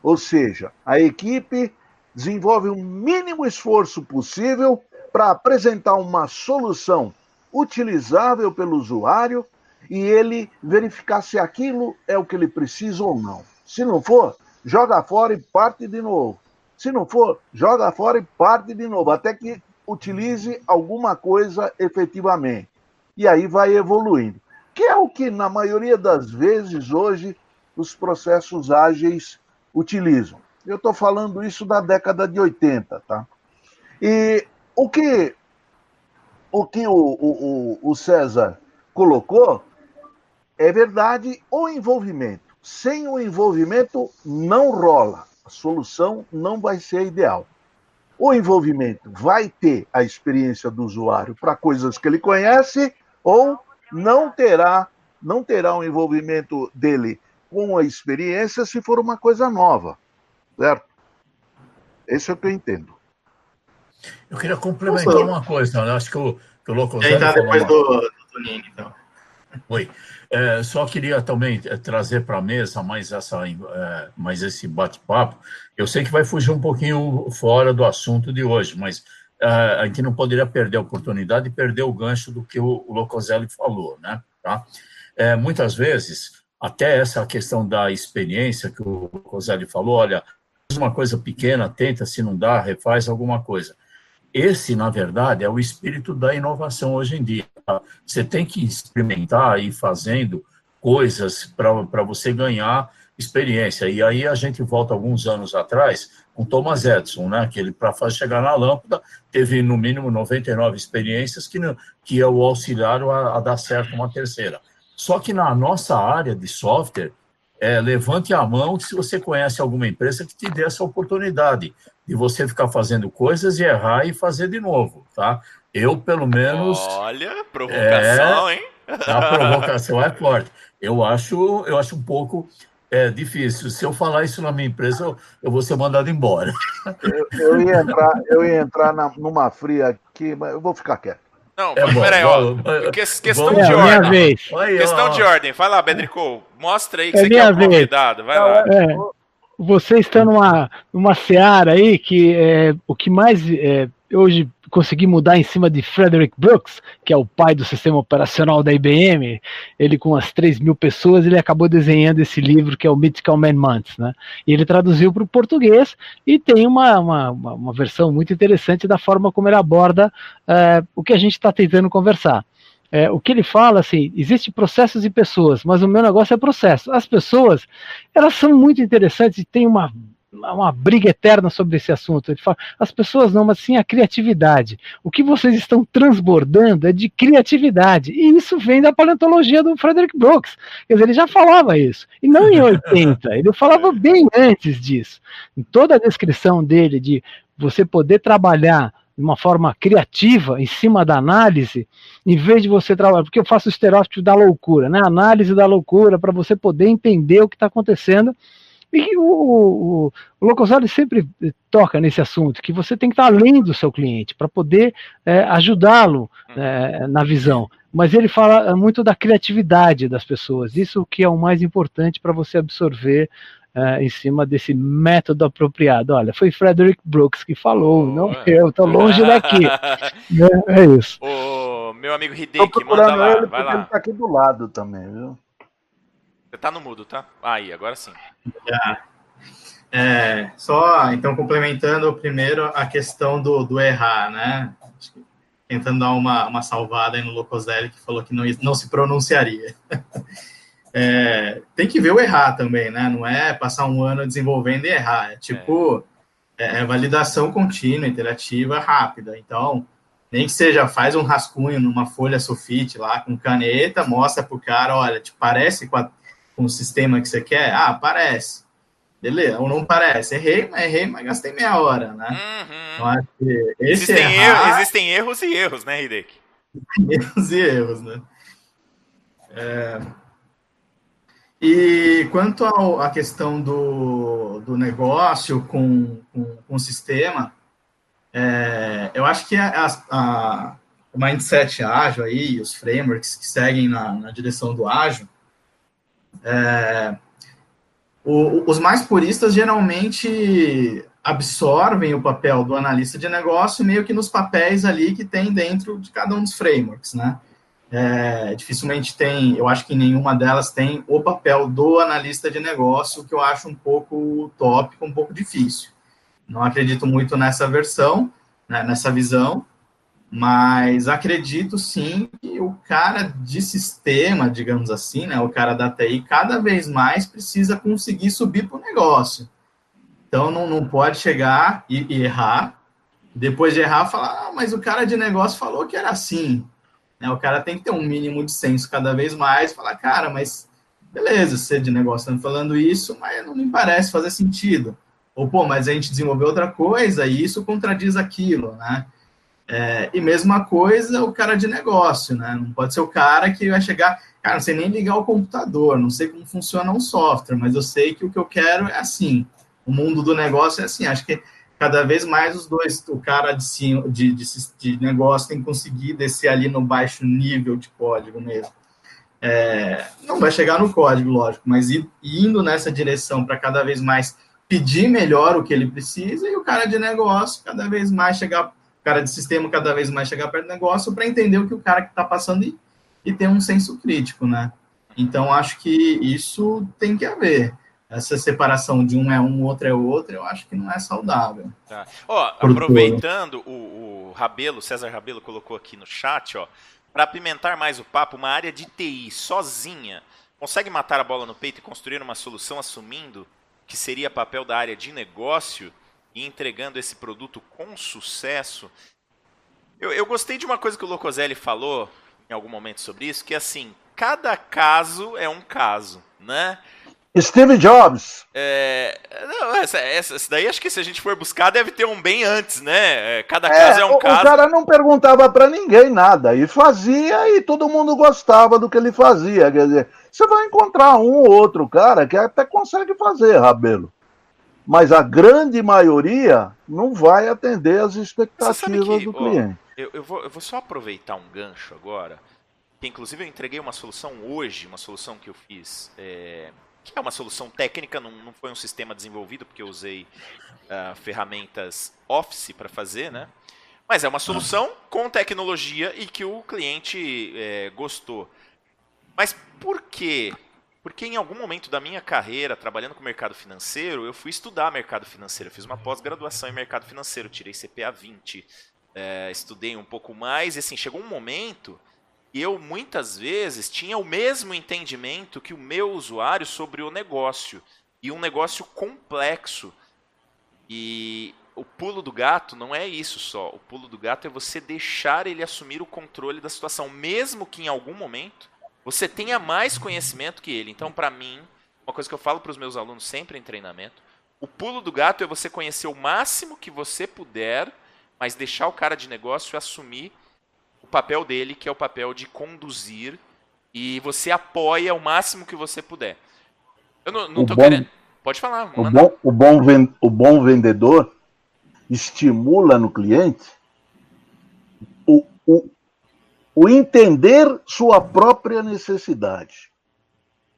Ou seja, a equipe desenvolve o mínimo esforço possível para apresentar uma solução utilizável pelo usuário e ele verificar se aquilo é o que ele precisa ou não. Se não for, joga fora e parte de novo. Se não for, joga fora e parte de novo, até que utilize alguma coisa efetivamente. E aí vai evoluindo. Que é o que, na maioria das vezes, hoje, os processos ágeis utilizam. Eu estou falando isso da década de 80, tá? E o que o, que o, o, o César colocou é verdade o envolvimento. Sem o envolvimento, não rola. A solução não vai ser ideal. O envolvimento vai ter a experiência do usuário para coisas que ele conhece ou não terá não terá um envolvimento dele com a experiência se for uma coisa nova, certo? Esse é o que eu entendo. Eu queria complementar Nossa. uma coisa, né? acho que o, que o Loco tá depois uma... do, do Toninho, então. Oi. É, só queria também é, trazer para a mesa mais, essa, é, mais esse bate-papo. Eu sei que vai fugir um pouquinho fora do assunto de hoje, mas a gente não poderia perder a oportunidade de perder o gancho do que o, o Locoselli falou, né? Tá? É, muitas vezes, até essa questão da experiência que o Locoselli falou, olha, faz uma coisa pequena, tenta, se não dá, refaz alguma coisa. Esse, na verdade, é o espírito da inovação hoje em dia. Você tem que experimentar e ir fazendo coisas para você ganhar experiência. E aí a gente volta alguns anos atrás com Thomas Edison, né? Que ele, para chegar na lâmpada, teve no mínimo 99 experiências que, que o auxiliaram a, a dar certo uma terceira. Só que na nossa área de software, é, levante a mão se você conhece alguma empresa que te dê essa oportunidade de você ficar fazendo coisas e errar e fazer de novo, tá? Eu, pelo menos... Olha, provocação, é, hein? A provocação é forte. Eu acho, eu acho um pouco é, difícil. Se eu falar isso na minha empresa, eu, eu vou ser mandado embora. Eu, eu ia entrar, eu ia entrar na, numa fria aqui, mas eu vou ficar quieto. Não, é peraí, ó. questão de é, ordem. Vez. Questão de ordem. Vai lá, Bedrico. Mostra aí que é você quer um convidado. Vai lá. É, você está numa, numa seara aí que é, o que mais é, hoje consegui mudar em cima de Frederick Brooks, que é o pai do sistema operacional da IBM, ele com as 3 mil pessoas, ele acabou desenhando esse livro que é o Mythical Man Months, né? E ele traduziu para o português e tem uma, uma, uma, versão muito interessante da forma como ele aborda é, o que a gente está tentando conversar. É, o que ele fala, assim, existe processos e pessoas, mas o meu negócio é processo. As pessoas, elas são muito interessantes e tem uma uma briga eterna sobre esse assunto. Ele fala, as pessoas não, mas sim a criatividade. O que vocês estão transbordando é de criatividade. E isso vem da paleontologia do Frederick Brooks. Quer dizer, ele já falava isso. E não em 80, ele falava bem antes disso. Em toda a descrição dele de você poder trabalhar de uma forma criativa em cima da análise, em vez de você trabalhar, porque eu faço o estereótipo da loucura, né? Análise da loucura, para você poder entender o que está acontecendo. E o, o, o Locosari sempre toca nesse assunto, que você tem que estar além do seu cliente para poder é, ajudá-lo é, na visão. Mas ele fala muito da criatividade das pessoas, isso que é o mais importante para você absorver uh, em cima desse método apropriado. Olha, foi Frederick Brooks que falou, oh, não eu, estou longe daqui. é, é, isso. O meu amigo Hideki, manda lá, ele vai lá. Ele tá aqui do lado também, viu? Você tá no mudo, tá? Aí, agora sim. É, só, então, complementando primeiro a questão do, do errar, né? tentando dar uma, uma salvada aí no Locoselli, que falou que não, não se pronunciaria. é, tem que ver o errar também, né? Não é passar um ano desenvolvendo e errar. É tipo, é, é validação contínua, interativa, rápida. Então, nem que seja, faz um rascunho numa folha sulfite lá com caneta, mostra pro cara, olha, te parece com, a, com o sistema que você quer? Ah, parece. Beleza, ou não parece. Errei, mas errei, mas gastei meia hora, né? Uhum. Então, existem, errar... erros, existem erros e erros, né, Hideki? erros e erros, né? É... E quanto à questão do, do negócio com, com, com o sistema, é, eu acho que a, a, o mindset ágil aí, os frameworks que seguem na, na direção do ágil, é, o, os mais puristas geralmente absorvem o papel do analista de negócio meio que nos papéis ali que tem dentro de cada um dos frameworks, né? É, dificilmente tem, eu acho que nenhuma delas tem o papel do analista de negócio, que eu acho um pouco utópico, um pouco difícil. Não acredito muito nessa versão, né, nessa visão, mas acredito sim que o cara de sistema, digamos assim, né, o cara da TI, cada vez mais precisa conseguir subir para o negócio. Então não, não pode chegar e, e, errar, depois de errar, falar, ah, mas o cara de negócio falou que era assim. Né, o cara tem que ter um mínimo de senso cada vez mais, falar, cara, mas beleza, você de negócio está falando isso, mas não me parece fazer sentido. Ou, pô, mas a gente desenvolveu outra coisa e isso contradiz aquilo, né? É, e mesma coisa o cara de negócio, né? Não pode ser o cara que vai chegar, cara, não sei nem ligar o computador, não sei como funciona um software, mas eu sei que o que eu quero é assim. O mundo do negócio é assim. Acho que cada vez mais os dois, o cara de, de, de, de negócio tem que conseguir descer ali no baixo nível de código mesmo. É, não vai chegar no código, lógico, mas indo nessa direção para cada vez mais pedir melhor o que ele precisa e o cara de negócio cada vez mais chegar cara de sistema cada vez mais chegar perto do negócio para entender o que o cara que está passando e, e ter um senso crítico, né? Então, acho que isso tem que haver. Essa separação de um é um, outro é outro, eu acho que não é saudável. Tá. Ó, aproveitando, o, o Rabelo, César Rabelo colocou aqui no chat, ó, para apimentar mais o papo, uma área de TI sozinha consegue matar a bola no peito e construir uma solução assumindo que seria papel da área de negócio? E entregando esse produto com sucesso. Eu, eu gostei de uma coisa que o Locoselli falou em algum momento sobre isso, que é assim, cada caso é um caso, né? Steve Jobs. É, não, essa, essa, essa, daí acho que se a gente for buscar deve ter um bem antes, né? É, cada caso é, é um o, caso. O cara não perguntava para ninguém nada e fazia e todo mundo gostava do que ele fazia. Quer dizer, você vai encontrar um ou outro cara que até consegue fazer, Rabelo mas a grande maioria não vai atender as expectativas que, do ó, cliente. Eu, eu, vou, eu, vou, só aproveitar um gancho agora, que inclusive eu entreguei uma solução hoje, uma solução que eu fiz, é, que é uma solução técnica, não, não, foi um sistema desenvolvido, porque eu usei uh, ferramentas Office para fazer, né? Mas é uma solução com tecnologia e que o cliente é, gostou. Mas por que porque em algum momento da minha carreira, trabalhando com mercado financeiro, eu fui estudar mercado financeiro. Eu fiz uma pós-graduação em mercado financeiro, tirei CPA 20, é, estudei um pouco mais. E assim, chegou um momento e eu muitas vezes tinha o mesmo entendimento que o meu usuário sobre o negócio. E um negócio complexo. E o pulo do gato não é isso só. O pulo do gato é você deixar ele assumir o controle da situação, mesmo que em algum momento você tenha mais conhecimento que ele. Então, para mim, uma coisa que eu falo para os meus alunos sempre em treinamento, o pulo do gato é você conhecer o máximo que você puder, mas deixar o cara de negócio assumir o papel dele, que é o papel de conduzir, e você apoia o máximo que você puder. Eu não, não tô bom, querendo. Pode falar. O bom, o, bom, o bom vendedor estimula no cliente o, o, o entender sua própria necessidade.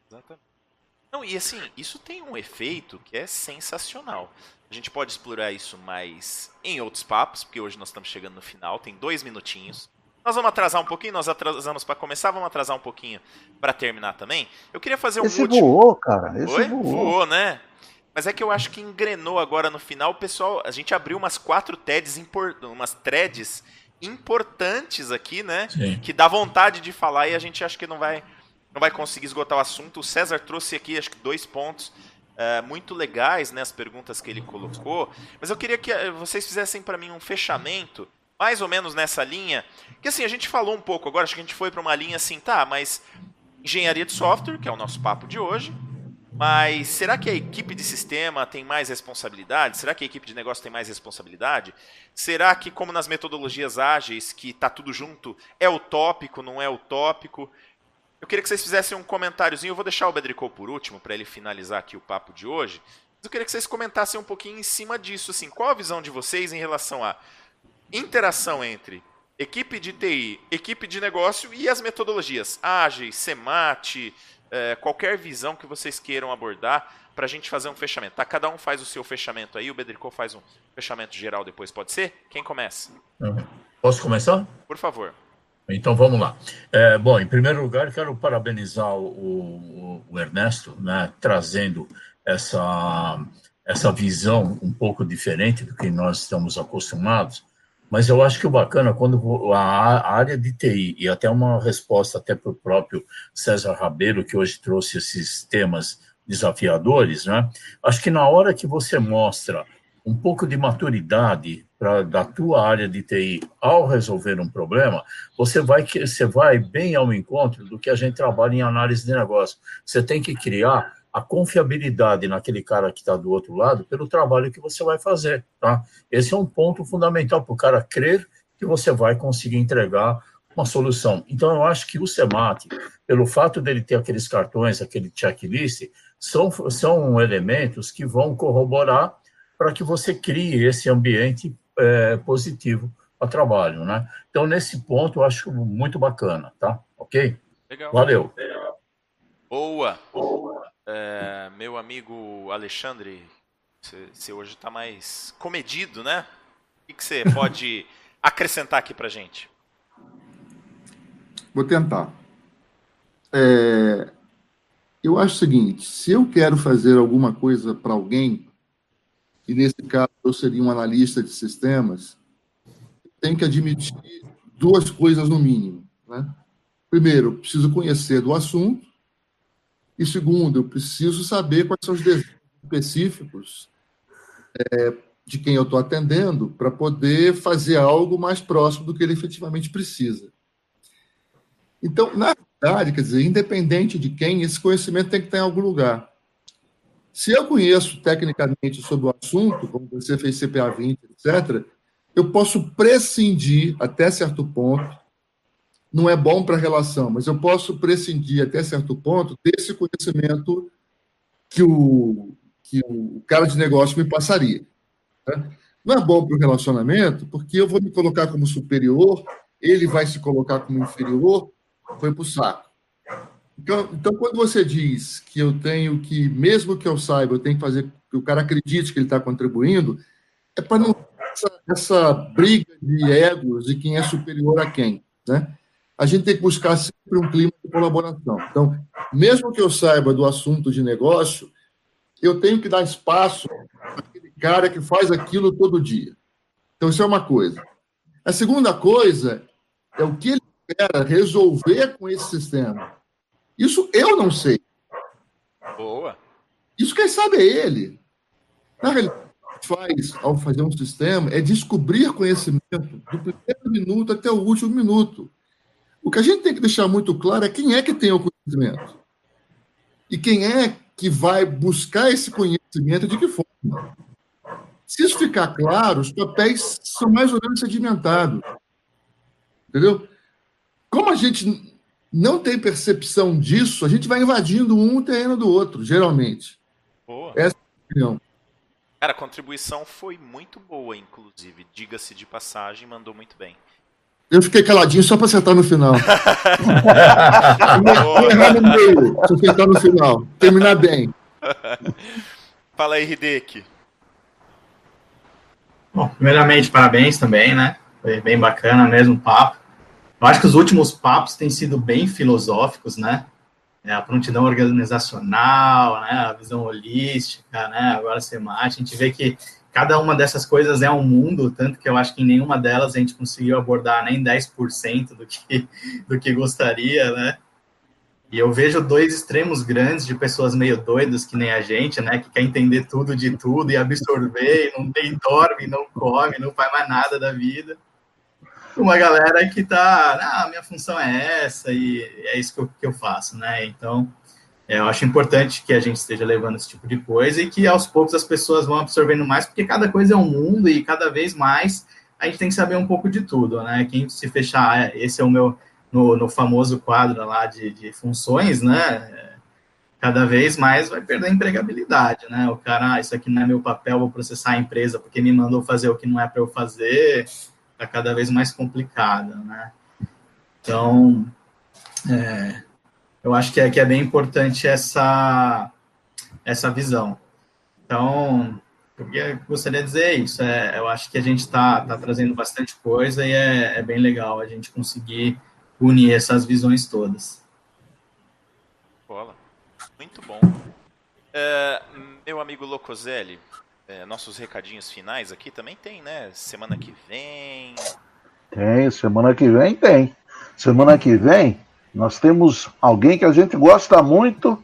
Exatamente. Não, e assim, isso tem um efeito que é sensacional. A gente pode explorar isso mais em outros papos, porque hoje nós estamos chegando no final, tem dois minutinhos. Nós vamos atrasar um pouquinho, nós atrasamos para começar, vamos atrasar um pouquinho para terminar também. Eu queria fazer um Esse último. voou, cara. Esse Oi? voou. voou, né? Mas é que eu acho que engrenou agora no final, pessoal. A gente abriu umas quatro threads, import... umas threads importantes aqui, né? Sim. Que dá vontade de falar e a gente acha que não vai, não vai conseguir esgotar o assunto. O César trouxe aqui, acho que dois pontos é, muito legais, né? As perguntas que ele colocou. Mas eu queria que eh, vocês fizessem para mim um fechamento, mais ou menos nessa linha. Que assim, a gente falou um pouco agora, acho que a gente foi para uma linha assim, tá, mas engenharia de software, que é o nosso papo de hoje. Mas será que a equipe de sistema tem mais responsabilidade? Será que a equipe de negócio tem mais responsabilidade? Será que, como nas metodologias ágeis, que está tudo junto, é utópico, não é utópico? Eu queria que vocês fizessem um comentáriozinho. Eu vou deixar o Bedricol por último, para ele finalizar aqui o papo de hoje. Eu queria que vocês comentassem um pouquinho em cima disso. Assim, qual a visão de vocês em relação à interação entre equipe de TI, equipe de negócio e as metodologias ágeis, SEMAT, é, qualquer visão que vocês queiram abordar para a gente fazer um fechamento. Tá? Cada um faz o seu fechamento aí, o Bedrico faz um fechamento geral depois, pode ser? Quem começa? Posso começar? Por favor. Então vamos lá. É, bom, em primeiro lugar, quero parabenizar o, o, o Ernesto, né, trazendo essa, essa visão um pouco diferente do que nós estamos acostumados mas eu acho que o bacana, quando a área de TI, e até uma resposta até para o próprio César Rabelo, que hoje trouxe esses temas desafiadores, né? Acho que na hora que você mostra um pouco de maturidade pra, da tua área de TI ao resolver um problema, você vai, você vai bem ao encontro do que a gente trabalha em análise de negócio. Você tem que criar a confiabilidade naquele cara que está do outro lado pelo trabalho que você vai fazer, tá? Esse é um ponto fundamental para o cara crer que você vai conseguir entregar uma solução. Então, eu acho que o SEMAT, pelo fato dele ter aqueles cartões, aquele checklist, são, são elementos que vão corroborar para que você crie esse ambiente é, positivo para trabalho, né? Então, nesse ponto, eu acho muito bacana, tá? Ok? Legal. Valeu. Boa. Boa. É, meu amigo Alexandre, você hoje está mais comedido, né? O que você pode acrescentar aqui para gente? Vou tentar. É, eu acho o seguinte: se eu quero fazer alguma coisa para alguém, e nesse caso eu seria um analista de sistemas, tenho que admitir duas coisas no mínimo. Né? Primeiro, preciso conhecer do assunto, e segundo, eu preciso saber quais são os desejos específicos é, de quem eu estou atendendo para poder fazer algo mais próximo do que ele efetivamente precisa. Então, na verdade, quer dizer, independente de quem, esse conhecimento tem que estar em algum lugar. Se eu conheço tecnicamente sobre o assunto, como você fez CPA 20, etc., eu posso prescindir até certo ponto não é bom para a relação, mas eu posso prescindir até certo ponto desse conhecimento que o, que o cara de negócio me passaria. Né? Não é bom para o relacionamento, porque eu vou me colocar como superior, ele vai se colocar como inferior, foi para o saco. Então, então, quando você diz que eu tenho que, mesmo que eu saiba, eu tenho que fazer que o cara acredite que ele está contribuindo, é para não essa, essa briga de egos de quem é superior a quem. Né? A gente tem que buscar sempre um clima de colaboração. Então, mesmo que eu saiba do assunto de negócio, eu tenho que dar espaço para aquele cara que faz aquilo todo dia. Então, isso é uma coisa. A segunda coisa é o que ele espera resolver com esse sistema. Isso eu não sei. Boa. Isso quem sabe é ele. Na realidade, o que faz ao fazer um sistema é descobrir conhecimento do primeiro minuto até o último minuto. O que a gente tem que deixar muito claro é quem é que tem o conhecimento. E quem é que vai buscar esse conhecimento de que forma. Se isso ficar claro, os papéis são mais ou menos sedimentados. Entendeu? Como a gente não tem percepção disso, a gente vai invadindo um terreno do outro, geralmente. Boa. Essa é a opinião. Cara, a contribuição foi muito boa, inclusive. Diga-se de passagem, mandou muito bem. Eu fiquei caladinho só para acertar no final. Não errar no meio, acertar no final. Terminar bem. Fala aí, Hideki. Bom, primeiramente, parabéns também, né? Foi bem bacana mesmo o papo. Eu acho que os últimos papos têm sido bem filosóficos, né? É, a prontidão organizacional, né? A visão holística, né? Agora a SEMAT, a gente vê que cada uma dessas coisas é um mundo, tanto que eu acho que em nenhuma delas a gente conseguiu abordar nem 10% do que, do que gostaria, né? E eu vejo dois extremos grandes de pessoas meio doidas, que nem a gente, né? Que quer entender tudo de tudo e absorver, e não tem, dorme, não come, não faz mais nada da vida. Uma galera que tá, ah, minha função é essa e é isso que eu, que eu faço, né? Então, é, eu acho importante que a gente esteja levando esse tipo de coisa e que aos poucos as pessoas vão absorvendo mais, porque cada coisa é um mundo e cada vez mais a gente tem que saber um pouco de tudo, né? Quem se fechar, ah, esse é o meu no, no famoso quadro lá de, de funções, né? Cada vez mais vai perder a empregabilidade, né? O cara, ah, isso aqui não é meu papel, vou processar a empresa porque me mandou fazer o que não é para eu fazer, tá cada vez mais complicada, né? Então, é, eu acho que é, que é bem importante essa, essa visão. Então, eu gostaria de dizer isso. É, eu acho que a gente está tá trazendo bastante coisa e é, é bem legal a gente conseguir unir essas visões todas. Bola. Muito bom. É, meu amigo Locoselli, é, nossos recadinhos finais aqui também tem, né? Semana que vem. Tem, semana que vem tem. Semana que vem nós temos alguém que a gente gosta muito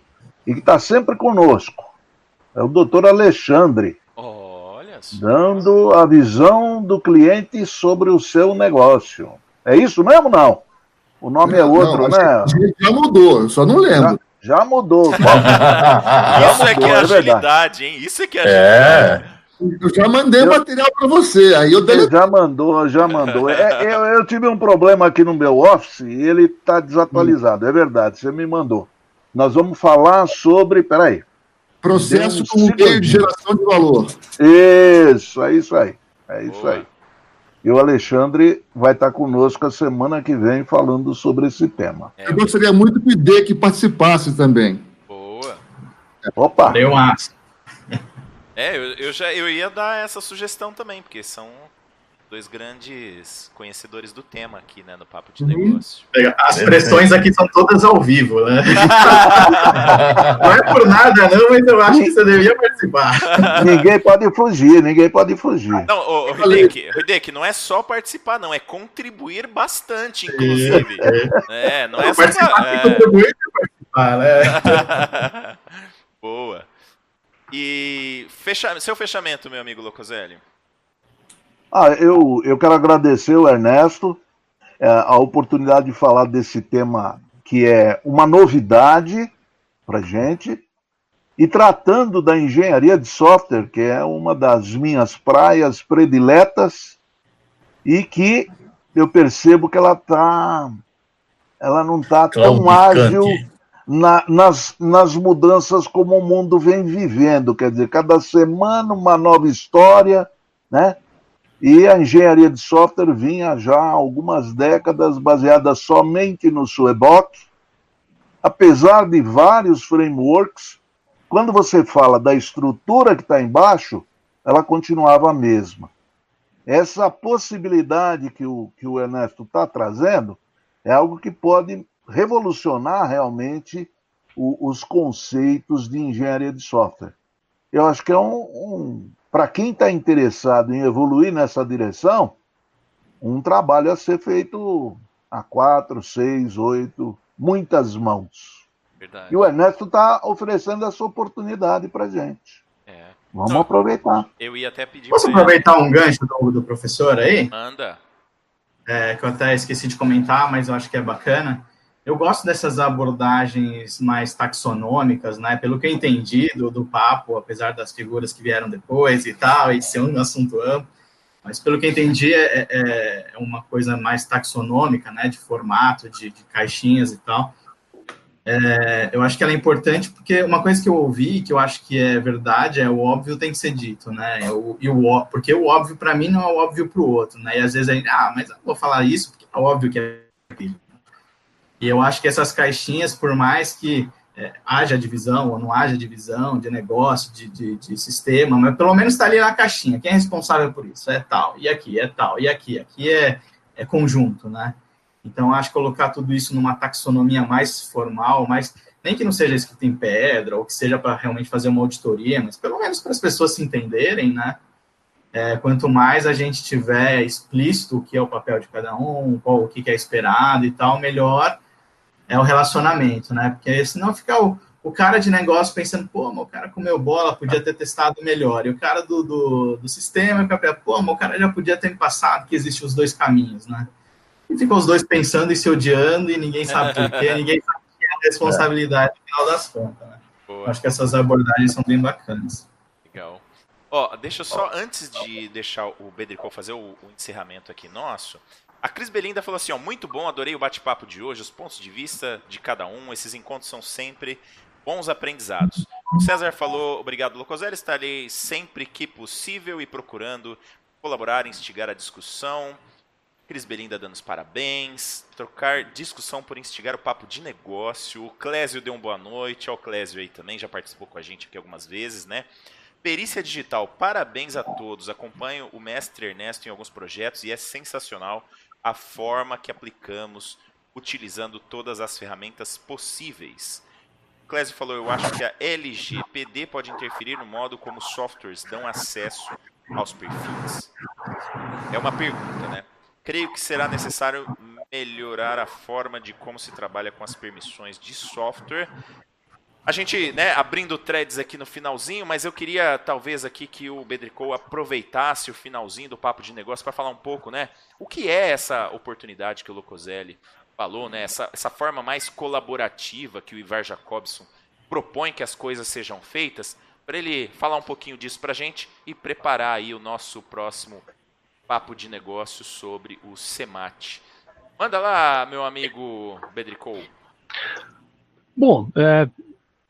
e que está sempre conosco. É o doutor Alexandre. Olha só. Dando a visão do cliente sobre o seu negócio. É isso mesmo, não? O nome é outro, não, né? Já mudou, eu só não lembro. Já, já mudou. já Isso mudou, é que é, é agilidade, hein? Isso é que é, é. Eu já mandei eu, material para você, aí eu dele... Já mandou, já mandou. É, eu, eu, tive um problema aqui no meu office e ele está desatualizado, hum. é verdade, você me mandou. Nós vamos falar sobre, peraí. Processo como meio de geração de valor. Isso, é isso aí. É isso Boa. aí. E o Alexandre vai estar conosco a semana que vem falando sobre esse tema. É, eu gostaria muito que o IDEC participasse também. Boa. Opa! Deu aço. É, eu, eu, já eu ia dar essa sugestão também, porque são dois grandes conhecedores do tema aqui, né, no Papo de uhum. Negócio. As pressões aqui são todas ao vivo, né? não é por nada, não, mas eu acho que você devia participar. ninguém pode fugir, ninguém pode fugir. Não, ô, ô Hideki, Hideki, não é só participar, não, é contribuir bastante, inclusive. É, é não, não é só... Participar, é... contribuir participar, né? Boa. E fecha... seu fechamento, meu amigo Locoselli. Ah, eu, eu quero agradecer o Ernesto é, a oportunidade de falar desse tema que é uma novidade para gente e tratando da engenharia de software, que é uma das minhas praias prediletas e que eu percebo que ela tá, ela não está tão ágil na, nas, nas mudanças como o mundo vem vivendo. Quer dizer, cada semana uma nova história, né? E a engenharia de software vinha já há algumas décadas baseada somente no Sueboc, apesar de vários frameworks, quando você fala da estrutura que está embaixo, ela continuava a mesma. Essa possibilidade que o, que o Ernesto está trazendo é algo que pode revolucionar realmente o, os conceitos de engenharia de software. Eu acho que é um, um para quem está interessado em evoluir nessa direção, um trabalho a ser feito a quatro, seis, oito, muitas mãos. Verdade. E o Ernesto está oferecendo essa oportunidade para gente. É. Vamos Não, aproveitar. Eu ia até pedir. Posso aproveitar um gancho do, do professor aí? Manda. É, que eu até esqueci de comentar, mas eu acho que é bacana. Eu gosto dessas abordagens mais taxonômicas, né? Pelo que eu entendi do, do papo, apesar das figuras que vieram depois e tal, e ser um assunto amplo, mas pelo que eu entendi é, é, é uma coisa mais taxonômica, né? De formato, de, de caixinhas e tal. É, eu acho que ela é importante porque uma coisa que eu ouvi, que eu acho que é verdade, é o óbvio tem que ser dito, né? O, e o, porque o óbvio para mim não é o óbvio para o outro, né? E às vezes aí, ah, mas eu vou falar isso porque é óbvio que é. E eu acho que essas caixinhas, por mais que é, haja divisão ou não haja divisão de negócio, de, de, de sistema, mas pelo menos está ali na caixinha. Quem é responsável por isso? É tal, e aqui, é tal, e aqui. Aqui é, é conjunto, né? Então, acho que colocar tudo isso numa taxonomia mais formal, mais nem que não seja escrito em pedra, ou que seja para realmente fazer uma auditoria, mas pelo menos para as pessoas se entenderem, né? É, quanto mais a gente tiver explícito o que é o papel de cada um, qual, o que é esperado e tal, melhor é o relacionamento, né? Porque senão fica o, o cara de negócio pensando, pô, o cara comeu bola, podia ter testado melhor. E o cara do, do, do sistema, pô, o cara já podia ter passado que existem os dois caminhos, né? E ficam os dois pensando e se odiando e ninguém sabe por quê, ninguém sabe o que é a responsabilidade no final das contas, né? Acho que essas abordagens são bem bacanas. Legal. Ó, deixa eu só, antes de deixar o Bedricol fazer o, o, encerramento aqui nosso, a Cris Belinda falou assim, ó, muito bom, adorei o bate-papo de hoje, os pontos de vista de cada um, esses encontros são sempre bons aprendizados. O César falou, obrigado, Locoselli, estarei sempre que possível e procurando colaborar, instigar a discussão. Cris Belinda dando os parabéns, trocar discussão por instigar o papo de negócio. O Clésio deu uma boa noite, ó, o Clésio aí também já participou com a gente aqui algumas vezes, né? Perícia Digital, parabéns a todos. Acompanho o mestre Ernesto em alguns projetos e é sensacional a forma que aplicamos utilizando todas as ferramentas possíveis. Clésio falou, eu acho que a LGPD pode interferir no modo como softwares dão acesso aos perfis. É uma pergunta, né? creio que será necessário melhorar a forma de como se trabalha com as permissões de software. A gente, né, abrindo threads aqui no finalzinho, mas eu queria talvez aqui que o Bedricou aproveitasse o finalzinho do papo de negócio para falar um pouco, né, o que é essa oportunidade que o Locoselli falou, né, essa, essa forma mais colaborativa que o Ivar Jacobson propõe que as coisas sejam feitas, para ele falar um pouquinho disso para a gente e preparar aí o nosso próximo papo de negócio sobre o SEMAT. Manda lá, meu amigo Bedricou. Bom, é,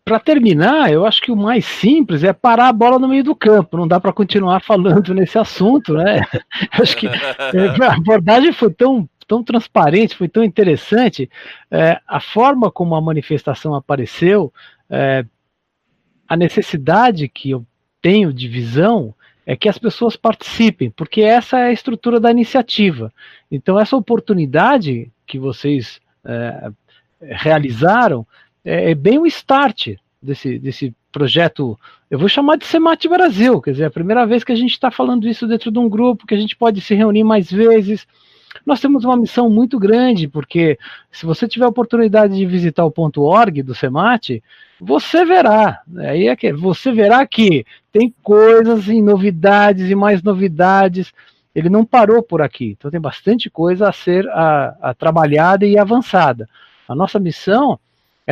para terminar, eu acho que o mais simples é parar a bola no meio do campo. Não dá para continuar falando nesse assunto, né? acho que é, a abordagem foi tão, tão transparente, foi tão interessante. É, a forma como a manifestação apareceu, é, a necessidade que eu tenho de visão é que as pessoas participem, porque essa é a estrutura da iniciativa. Então, essa oportunidade que vocês é, realizaram é, é, bem o start desse, desse projeto. Eu vou chamar de Semate Brasil, quer dizer, é a primeira vez que a gente está falando isso dentro de um grupo, que a gente pode se reunir mais vezes. Nós temos uma missão muito grande, porque se você tiver a oportunidade de visitar o ponto .org do Semate, você verá, aí é que você verá que tem coisas e novidades e mais novidades. Ele não parou por aqui, então tem bastante coisa a ser a, a trabalhada e avançada. A nossa missão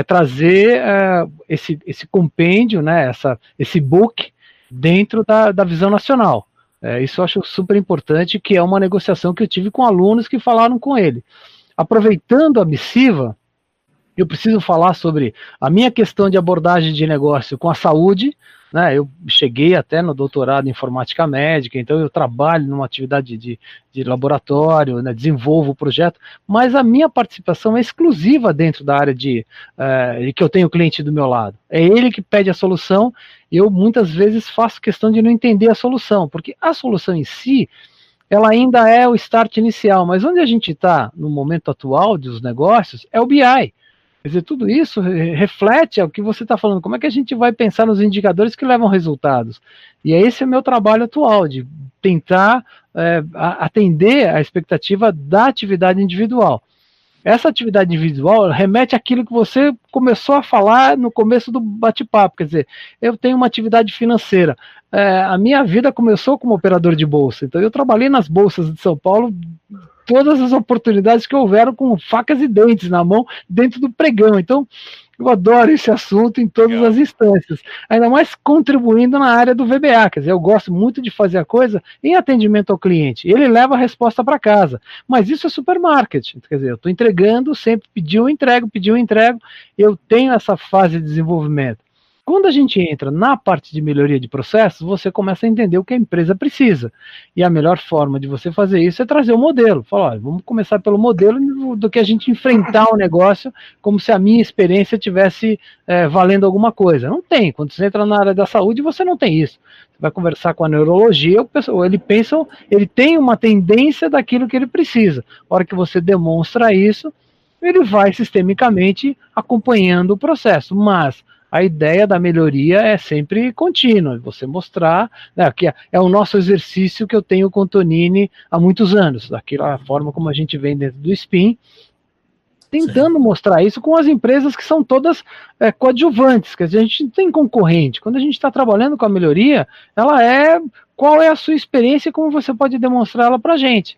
trazer uh, esse, esse compêndio, né, essa, esse book dentro da, da visão nacional. É, isso eu acho super importante, que é uma negociação que eu tive com alunos que falaram com ele. Aproveitando a missiva, eu preciso falar sobre a minha questão de abordagem de negócio com a saúde. Né, eu cheguei até no doutorado em informática médica, então eu trabalho numa atividade de, de laboratório, né, desenvolvo o projeto, mas a minha participação é exclusiva dentro da área de, de que eu tenho o cliente do meu lado. É ele que pede a solução, eu muitas vezes faço questão de não entender a solução, porque a solução em si ela ainda é o start inicial, mas onde a gente está no momento atual dos negócios é o BI. Quer dizer, tudo isso reflete o que você está falando. Como é que a gente vai pensar nos indicadores que levam resultados? E é esse o meu trabalho atual, de tentar é, atender a expectativa da atividade individual. Essa atividade individual remete àquilo que você começou a falar no começo do bate-papo. Quer dizer, eu tenho uma atividade financeira. É, a minha vida começou como operador de bolsa. Então, eu trabalhei nas bolsas de São Paulo todas as oportunidades que houveram com facas e dentes na mão dentro do pregão. Então, eu adoro esse assunto em todas Legal. as instâncias, ainda mais contribuindo na área do VBA. Quer dizer, eu gosto muito de fazer a coisa em atendimento ao cliente. Ele leva a resposta para casa. Mas isso é supermarket. Quer dizer, eu estou entregando, sempre pediu, entrego, pediu, entrego. Eu tenho essa fase de desenvolvimento. Quando a gente entra na parte de melhoria de processos, você começa a entender o que a empresa precisa. E a melhor forma de você fazer isso é trazer o modelo. Falar, vamos começar pelo modelo do que a gente enfrentar o negócio como se a minha experiência tivesse é, valendo alguma coisa. Não tem. Quando você entra na área da saúde, você não tem isso. Você vai conversar com a neurologia, ele pensa, ele tem uma tendência daquilo que ele precisa. A hora que você demonstra isso, ele vai sistemicamente acompanhando o processo. Mas a ideia da melhoria é sempre contínua, você mostrar, né, que é, é o nosso exercício que eu tenho com o Tonini há muitos anos, daquela forma como a gente vem dentro do SPIN, tentando Sim. mostrar isso com as empresas que são todas é, coadjuvantes, que a gente não tem concorrente. Quando a gente está trabalhando com a melhoria, ela é qual é a sua experiência e como você pode demonstrá-la para a gente.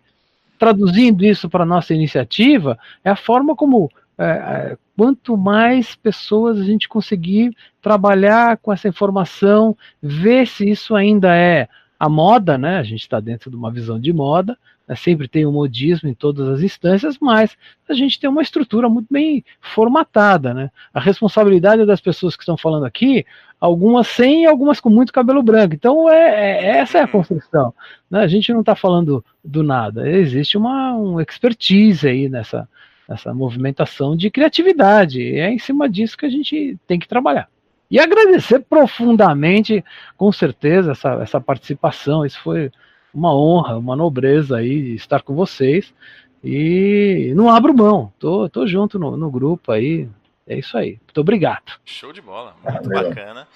Traduzindo isso para a nossa iniciativa, é a forma como é, é, quanto mais pessoas a gente conseguir trabalhar com essa informação, ver se isso ainda é a moda, né? A gente está dentro de uma visão de moda, né? sempre tem o um modismo em todas as instâncias, mas a gente tem uma estrutura muito bem formatada, né? A responsabilidade das pessoas que estão falando aqui, algumas sem e algumas com muito cabelo branco. Então, é, é essa é a construção. Né? A gente não está falando do nada, existe uma um expertise aí nessa, essa movimentação de criatividade. E é em cima disso que a gente tem que trabalhar. E agradecer profundamente, com certeza, essa, essa participação. Isso foi uma honra, uma nobreza aí estar com vocês. E não abro mão, tô, tô junto no, no grupo aí. É isso aí. Muito obrigado. Show de bola, muito bacana.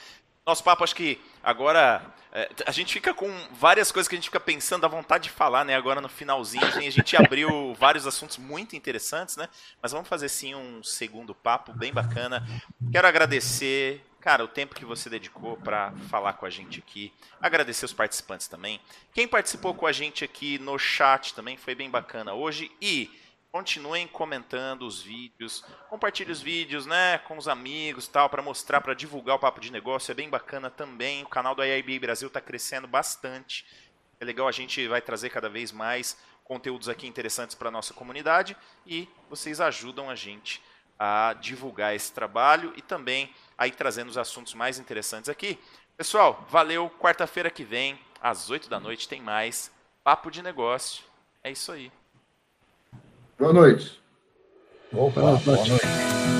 Nosso papo, acho que agora é, a gente fica com várias coisas que a gente fica pensando, à vontade de falar, né? Agora no finalzinho, assim, a gente abriu vários assuntos muito interessantes, né? Mas vamos fazer sim um segundo papo bem bacana. Quero agradecer, cara, o tempo que você dedicou para falar com a gente aqui. Agradecer os participantes também. Quem participou com a gente aqui no chat também foi bem bacana hoje e continuem comentando os vídeos, compartilhe os vídeos, né, com os amigos, tal, para mostrar, para divulgar o papo de negócio, é bem bacana também. O canal do IIBA Brasil está crescendo bastante. É legal, a gente vai trazer cada vez mais conteúdos aqui interessantes para nossa comunidade e vocês ajudam a gente a divulgar esse trabalho e também aí trazendo os assuntos mais interessantes aqui. Pessoal, valeu. Quarta-feira que vem, às 8 da noite, tem mais Papo de Negócio. É isso aí. Boa noite. Opa, boa noite. Boa noite.